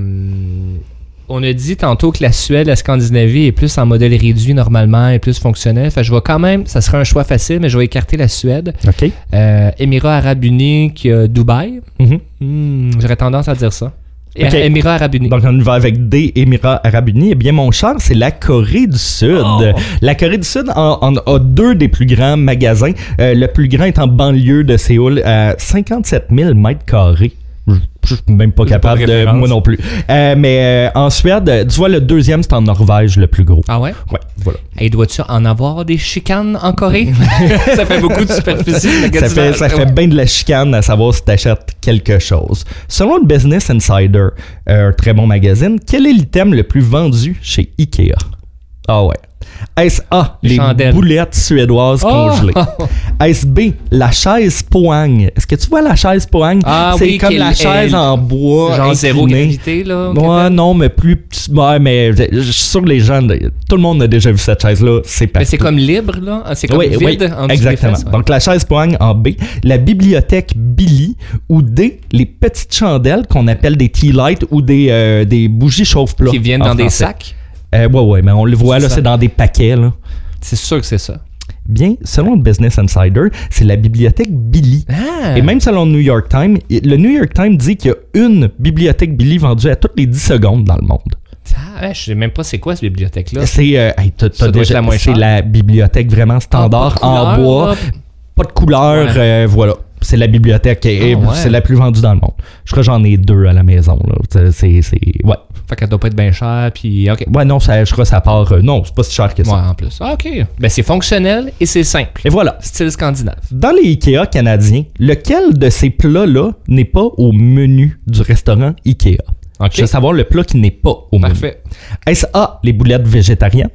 Speaker 3: on a dit tantôt que la Suède, la Scandinavie est plus en modèle réduit normalement et plus fonctionnel. Fait je vais quand même, ça serait un choix facile, mais je vais écarter la Suède.
Speaker 4: OK.
Speaker 3: Euh, Émirats arabes unis, qui a Dubaï.
Speaker 4: Mhm.
Speaker 3: Hmm, J'aurais tendance à dire ça. Et-
Speaker 4: Ok.
Speaker 3: Émirats arabes unis.
Speaker 4: Donc, on va avec D, Émirats arabes unis. Eh bien, mon cher, c'est la Corée du Sud.
Speaker 3: Oh.
Speaker 4: La Corée du Sud en, en a deux des plus grands magasins. Euh, le plus grand est en banlieue de Séoul, à 57 000 mètres carrés. Je suis même pas
Speaker 3: de
Speaker 4: capable de.
Speaker 3: référence.
Speaker 4: Moi non plus. Euh, mais euh, en Suède, tu vois, le deuxième, c'est en Norvège, le plus gros.
Speaker 3: Ah ouais?
Speaker 4: Ouais, voilà.
Speaker 3: Et dois-tu en avoir des chicanes en Corée? <laughs> ça fait beaucoup de superficie. de
Speaker 4: Ça fait, ça fait bien de la chicane à savoir si t'achètes quelque chose. Selon le Business Insider, euh, un très bon magazine, quel est l'item le plus vendu chez Ikea? Ah ouais. Est-ce A,
Speaker 3: Les
Speaker 4: les boulettes suédoises
Speaker 3: Oh!
Speaker 4: congelées? <laughs> Est-ce B, la chaise Poang? Est-ce que tu vois la chaise Poang?
Speaker 3: Ah
Speaker 4: C'est
Speaker 3: oui,
Speaker 4: comme la chaise
Speaker 3: elle-
Speaker 4: en bois.
Speaker 3: Genre zéro gravité, là.
Speaker 4: Ouais, non, mais plus. Ouais, mais je suis sûr que les gens, tout le monde a déjà vu cette chaise-là. C'est
Speaker 3: Mais c'est comme libre, là. C'est comme
Speaker 4: Oui,
Speaker 3: vide
Speaker 4: oui,
Speaker 3: en
Speaker 4: exactement.
Speaker 3: fesses, ouais.
Speaker 4: Donc la chaise poigne en B, la bibliothèque Billy ou D, les petites chandelles qu'on appelle des tea lights ou des, euh, des bougies chauffe-plat.
Speaker 3: qui viennent
Speaker 4: en
Speaker 3: dans des sacs?
Speaker 4: Euh, ouais, ouais, mais on le voit là, c'est dans des paquets. Là.
Speaker 3: C'est sûr que c'est ça.
Speaker 4: Bien, selon le Business Insider, c'est la bibliothèque Billy.
Speaker 3: Ah!
Speaker 4: Et même selon le New York Times, le New York Times dit qu'il y a une bibliothèque Billy vendue à toutes les 10 secondes dans le monde.
Speaker 3: Ah, ouais, je sais même pas c'est quoi cette bibliothèque-là.
Speaker 4: C'est euh, hey,
Speaker 3: la
Speaker 4: la bibliothèque vraiment standard
Speaker 3: Ah,
Speaker 4: en bois. pas de couleur,
Speaker 3: Ouais.
Speaker 4: euh, voilà. C'est la bibliothèque et
Speaker 3: Ah, ouais.
Speaker 4: c'est la plus vendue dans le monde. Je crois que j'en ai deux à la maison. Là. C'est, c'est, ouais.
Speaker 3: Fait qu'elle doit pas être bien chère, puis OK.
Speaker 4: Ouais, non, ça, je crois que ça part. euh, non, c'est pas si cher que
Speaker 3: Ouais,
Speaker 4: ça.
Speaker 3: en plus. Ah, OK. Ben, c'est fonctionnel et c'est simple.
Speaker 4: Et voilà.
Speaker 3: Style scandinave.
Speaker 4: Dans les Ikea canadiens, lequel de ces plats-là n'est pas au menu du restaurant Ikea? Je veux savoir le plat qui n'est pas au menu.
Speaker 3: Parfait.
Speaker 4: Est-ce A, les boulettes végétariennes?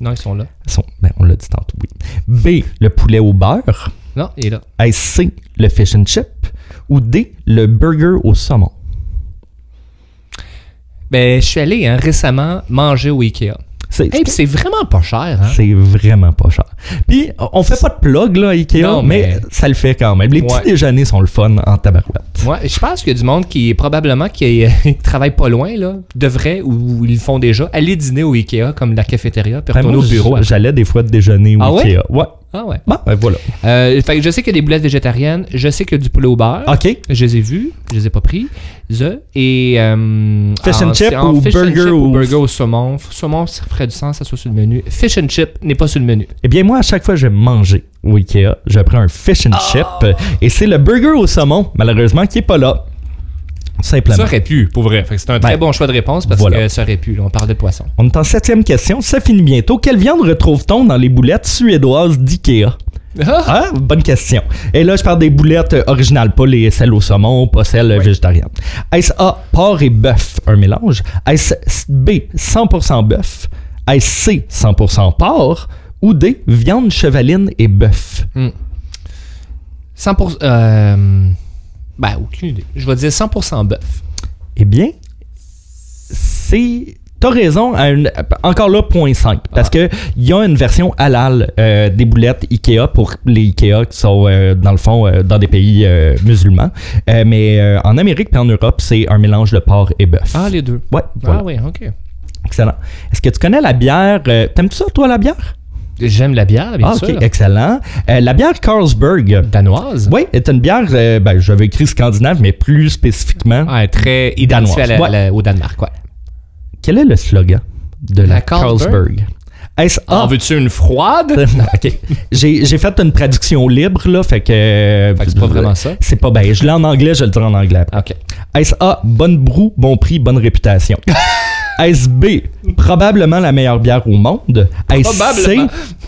Speaker 3: Non, ils sont là.
Speaker 4: Elles sont- ben, on l'a dit tantôt, oui. B, le poulet au beurre?
Speaker 3: Non, il est là.
Speaker 4: Est-ce C, le fish and chip? Ou D, le burger au saumon?
Speaker 3: Ben, je suis allé hein, récemment manger au Ikea.
Speaker 4: C'est,
Speaker 3: Hey, puis c'est vraiment pas cher, hein?
Speaker 4: C'est vraiment pas cher. Puis, on fait pas de plug, là, Ikea,
Speaker 3: Non,
Speaker 4: mais...
Speaker 3: mais-
Speaker 4: ça le fait quand même. Les
Speaker 3: Ouais.
Speaker 4: petits déjeuners sont le fun en tabarouette.
Speaker 3: Moi, je pense qu'il y a du monde qui, probablement, qui, <laughs> qui travaille pas loin, là, devrait, ou ils le font déjà, aller dîner au Ikea, comme la cafétéria, puis
Speaker 4: Ben,
Speaker 3: retourner au bureau.
Speaker 4: J'allais des fois déjeuner au
Speaker 3: Ah ouais?
Speaker 4: Ikea. Ouais.
Speaker 3: Ah ouais.
Speaker 4: Bon, ben voilà.
Speaker 3: Euh, fait que je sais qu'il y a des boulettes végétariennes, je sais qu'il y a du poulet au beurre.
Speaker 4: OK.
Speaker 3: Je les ai vus, je les ai pas pris. The, et. euh,
Speaker 4: Fish and
Speaker 3: en-
Speaker 4: chip
Speaker 3: en
Speaker 4: ou
Speaker 3: fish and
Speaker 4: burger
Speaker 3: chip
Speaker 4: ou-
Speaker 3: burger au saumon. Saumon, ça ferait du sens, ça soit sur le menu. Fish and chip n'est pas sur le menu.
Speaker 4: Eh bien, moi, à chaque fois que je vais manger au Ikea, je prends un fish and chip. Et c'est le burger au saumon, malheureusement, qui est pas là. Simplement.
Speaker 3: Ça aurait pu, pour vrai. C'est un très
Speaker 4: Ben,
Speaker 3: bon choix de réponse parce
Speaker 4: voilà.
Speaker 3: que ça aurait pu. là. on parle de poisson.
Speaker 4: On est en septième question. Ça finit bientôt. Quelle viande retrouve-t-on dans les boulettes suédoises d'Ikea? Ah, bonne question. Et là, je parle des boulettes euh, originales, pas les celles au saumon, pas celles euh, végétariennes. Est-ce A, porc et bœuf, un mélange? Est-ce B, 100% bœuf? Est-ce C, 100% porc? Ou D, viande chevaline et bœuf?
Speaker 3: 100%. Euh, ben, aucune idée. Je vais dire 100% bœuf.
Speaker 4: Eh bien, c'est. T'as raison, à une- encore là, point 5. Parce que il y a une version halal euh, des boulettes Ikea pour les Ikea qui sont, euh, dans le fond, euh, dans des pays musulmans. Mais en Amérique et en Europe, c'est un mélange de porc et bœuf.
Speaker 3: Ah, les deux.
Speaker 4: Ouais, voilà.
Speaker 3: Ah, oui, ok.
Speaker 4: Excellent. Est-ce que tu connais la bière T'aimes-tu ça, toi, la bière?
Speaker 3: J'aime la bière, bien
Speaker 4: Ah,
Speaker 3: sûr.
Speaker 4: ok, excellent. Euh, la bière Carlsberg.
Speaker 3: Danoise.
Speaker 4: Oui, est une bière, euh, ben, j'avais écrit scandinave, mais plus spécifiquement.
Speaker 3: Ouais, très identifié à la-
Speaker 4: Danoise.
Speaker 3: la- au Danemark, ouais.
Speaker 4: Quel est le slogan de la,
Speaker 3: La Carlsberg?
Speaker 4: Carlsberg?
Speaker 3: En veux-tu une froide?
Speaker 4: ok. J'ai, j'ai fait une traduction libre, là, fait que.
Speaker 3: Fait que c'est pas vraiment ça.
Speaker 4: C'est pas bien. Je l'ai en anglais, je le dirai en anglais après.
Speaker 3: Ok.
Speaker 4: Est-ce A, bonne broue, bon prix, bonne réputation? <laughs> Est-ce B, probablement la meilleure bière au monde?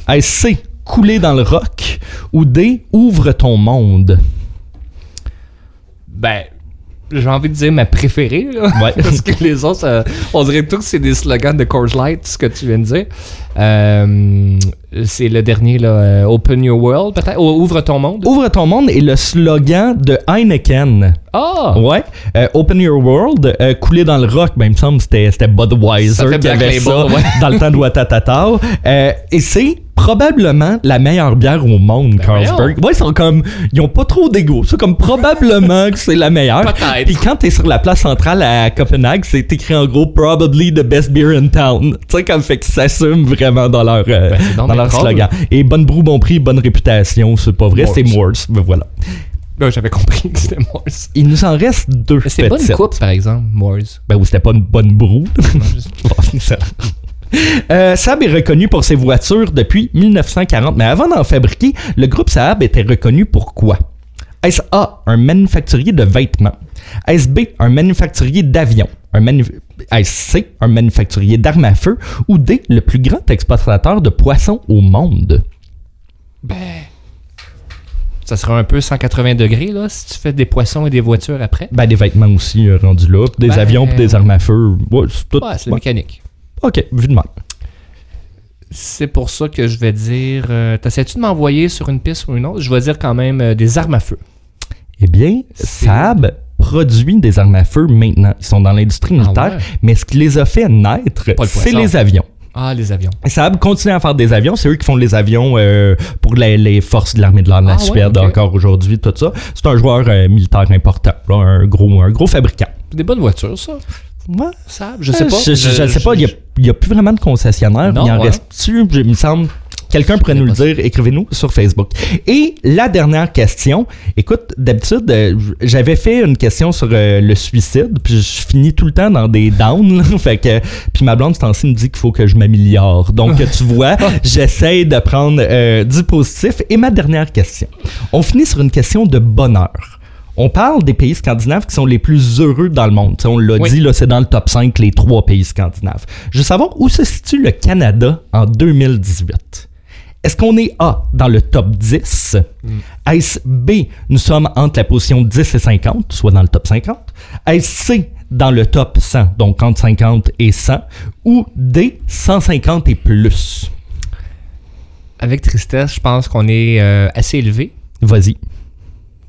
Speaker 4: Est-ce C, couler dans le rock? Ou D, ouvre ton monde?
Speaker 3: Ben, j'ai envie de dire ma préférée. là.
Speaker 4: Ouais. <laughs>
Speaker 3: Parce que les autres, euh, on dirait tous que c'est des slogans de Coors Light, ce que tu viens de dire. Euh, c'est le dernier, là, euh, Open Your World, peut-être? Ou Ouvre ton monde?
Speaker 4: Ouvre ton monde est le slogan de Heineken.
Speaker 3: Ah!
Speaker 4: Ouais. Euh, Open Your World, euh, coulé dans le rock, ben, il me semble que c'était, c'était
Speaker 3: Ça
Speaker 4: Budweiser qui avait
Speaker 3: Label,
Speaker 4: ça
Speaker 3: ouais. <laughs>
Speaker 4: dans le temps de Watatata. Et c'est probablement la meilleure bière au monde, Carlsberg. Ouais, ils sont comme, ils ont pas trop d'ego. C'est comme probablement que c'est la meilleure.
Speaker 3: Peut-être.
Speaker 4: Puis quand t'es sur la place centrale à Copenhague, c'est écrit en gros probably the best beer in town. Tu sais, comme fait qu'ils s'assument vraiment dans leur, euh,
Speaker 3: Ben,
Speaker 4: dans leur slogan. Et bonne brou, bon prix, bonne réputation, c'est pas vrai, c'est Morse. Ben voilà.
Speaker 3: Là, j'avais compris que c'était Morse.
Speaker 4: Il nous en reste deux
Speaker 3: C'est bonne
Speaker 4: petites.
Speaker 3: coupe, par exemple, Morse.
Speaker 4: Ben oui, c'était pas une bonne broue. <laughs>
Speaker 3: Non, juste-.
Speaker 4: Euh, Saab est reconnu pour ses voitures depuis 1940, mais avant d'en fabriquer, le groupe Saab était reconnu pour quoi? Est-ce A, un manufacturier de vêtements? Est-ce B, un manufacturier d'avions? Un Est-ce C, un manufacturier d'armes à feu? Ou D, le plus grand exportateur de poissons au monde?
Speaker 3: Ben. Ça sera un peu 180 degrés, là, si tu fais des poissons et des voitures après.
Speaker 4: Ben, des vêtements aussi euh, rendus là, des
Speaker 3: Ben,
Speaker 4: avions, puis des armes à feu. Ouais, c'est tout.
Speaker 3: Ouais, c'est
Speaker 4: ouais.
Speaker 3: mécanique.
Speaker 4: Ok, vu de mal.
Speaker 3: C'est pour ça que je vais dire. Euh, T'essaies-tu de m'envoyer sur une piste ou une autre? Je vais dire quand même euh, des armes à feu.
Speaker 4: Eh bien, Saab produit des armes à feu maintenant. Ils sont dans l'industrie
Speaker 3: Ah
Speaker 4: militaire,
Speaker 3: ouais?
Speaker 4: mais ce qui les a fait naître,
Speaker 3: le
Speaker 4: c'est les avions.
Speaker 3: Ah, les avions.
Speaker 4: Et Saab continue à faire des avions. C'est eux qui font les avions euh, pour les, les forces de l'armée de l'air de la
Speaker 3: Ah ouais,
Speaker 4: Suède encore aujourd'hui, tout ça. C'est un joueur euh, militaire important, là, un, gros, un gros fabricant.
Speaker 3: Des bonnes voitures, ça.
Speaker 4: Ouais.
Speaker 3: Ça, je sais pas.
Speaker 4: Je, je- je sais pas, il n'y a, plus vraiment de concessionnaire.
Speaker 3: Non,
Speaker 4: il en
Speaker 3: ouais.
Speaker 4: reste-tu, il me semble. Quelqu'un pourrait nous le dire, écrivez-nous sur Facebook. Et la dernière question, écoute, d'habitude, euh, j'avais fait une question sur euh, le suicide, puis je finis tout le temps dans des downs, là. <laughs> fait que, puis ma blonde, c'est ainsi me dit qu'il faut que je m'améliore. Donc, <laughs> tu vois, j'essaie de prendre euh, du positif. Et ma dernière question, on finit sur une question de bonheur. On parle des pays scandinaves qui sont les plus heureux dans le monde. On l'a
Speaker 3: Oui.
Speaker 4: dit, c'est dans le top 5 les trois pays scandinaves. Je veux savoir où se situe le Canada en 2018. Est-ce qu'on est A dans le top 10? Est-ce B, nous sommes entre la position 10 et 50, soit dans le top 50? Est-ce C, dans le top 100, donc entre 50 et 100? Ou D, 150 et plus?
Speaker 3: Avec tristesse, je pense qu'on est euh, assez élevé
Speaker 4: Vas-y.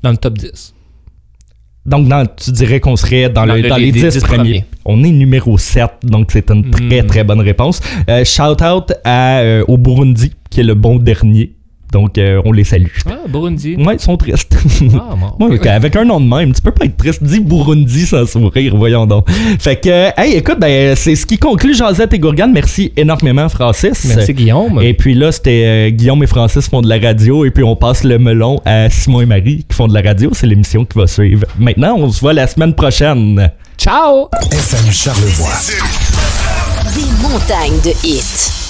Speaker 3: dans le top 10.
Speaker 4: Donc, dans- tu dirais qu'on serait dans,
Speaker 3: Dans le-
Speaker 4: dans
Speaker 3: les-
Speaker 4: les,
Speaker 3: les
Speaker 4: 10,
Speaker 3: 10
Speaker 4: premiers.
Speaker 3: premiers.
Speaker 4: On est numéro 7, donc c'est une très
Speaker 3: Mm.
Speaker 4: très bonne réponse. Euh, shout out à, euh, au Burundi, qui est le bon dernier. Donc, euh, on les salue.
Speaker 3: Ah, Burundi.
Speaker 4: Ouais, ils sont tristes.
Speaker 3: Ah, <laughs> bon.
Speaker 4: Ouais, ok, avec un nom de même, tu peux pas être triste. Dis Burundi sans sourire, voyons donc. Fait que, euh, hey, écoute, ben, c'est ce qui conclut Josette et Gourgane. Merci énormément, Francis.
Speaker 3: Merci, Guillaume.
Speaker 4: Et puis là, c'était euh, Guillaume et Francis font de la radio. Et puis on passe le melon à Simon et Marie qui font de la radio. C'est l'émission qui va suivre. Maintenant, on se voit la semaine prochaine.
Speaker 3: Ciao!
Speaker 1: FM Charlevoix.
Speaker 6: Des montagnes de hits.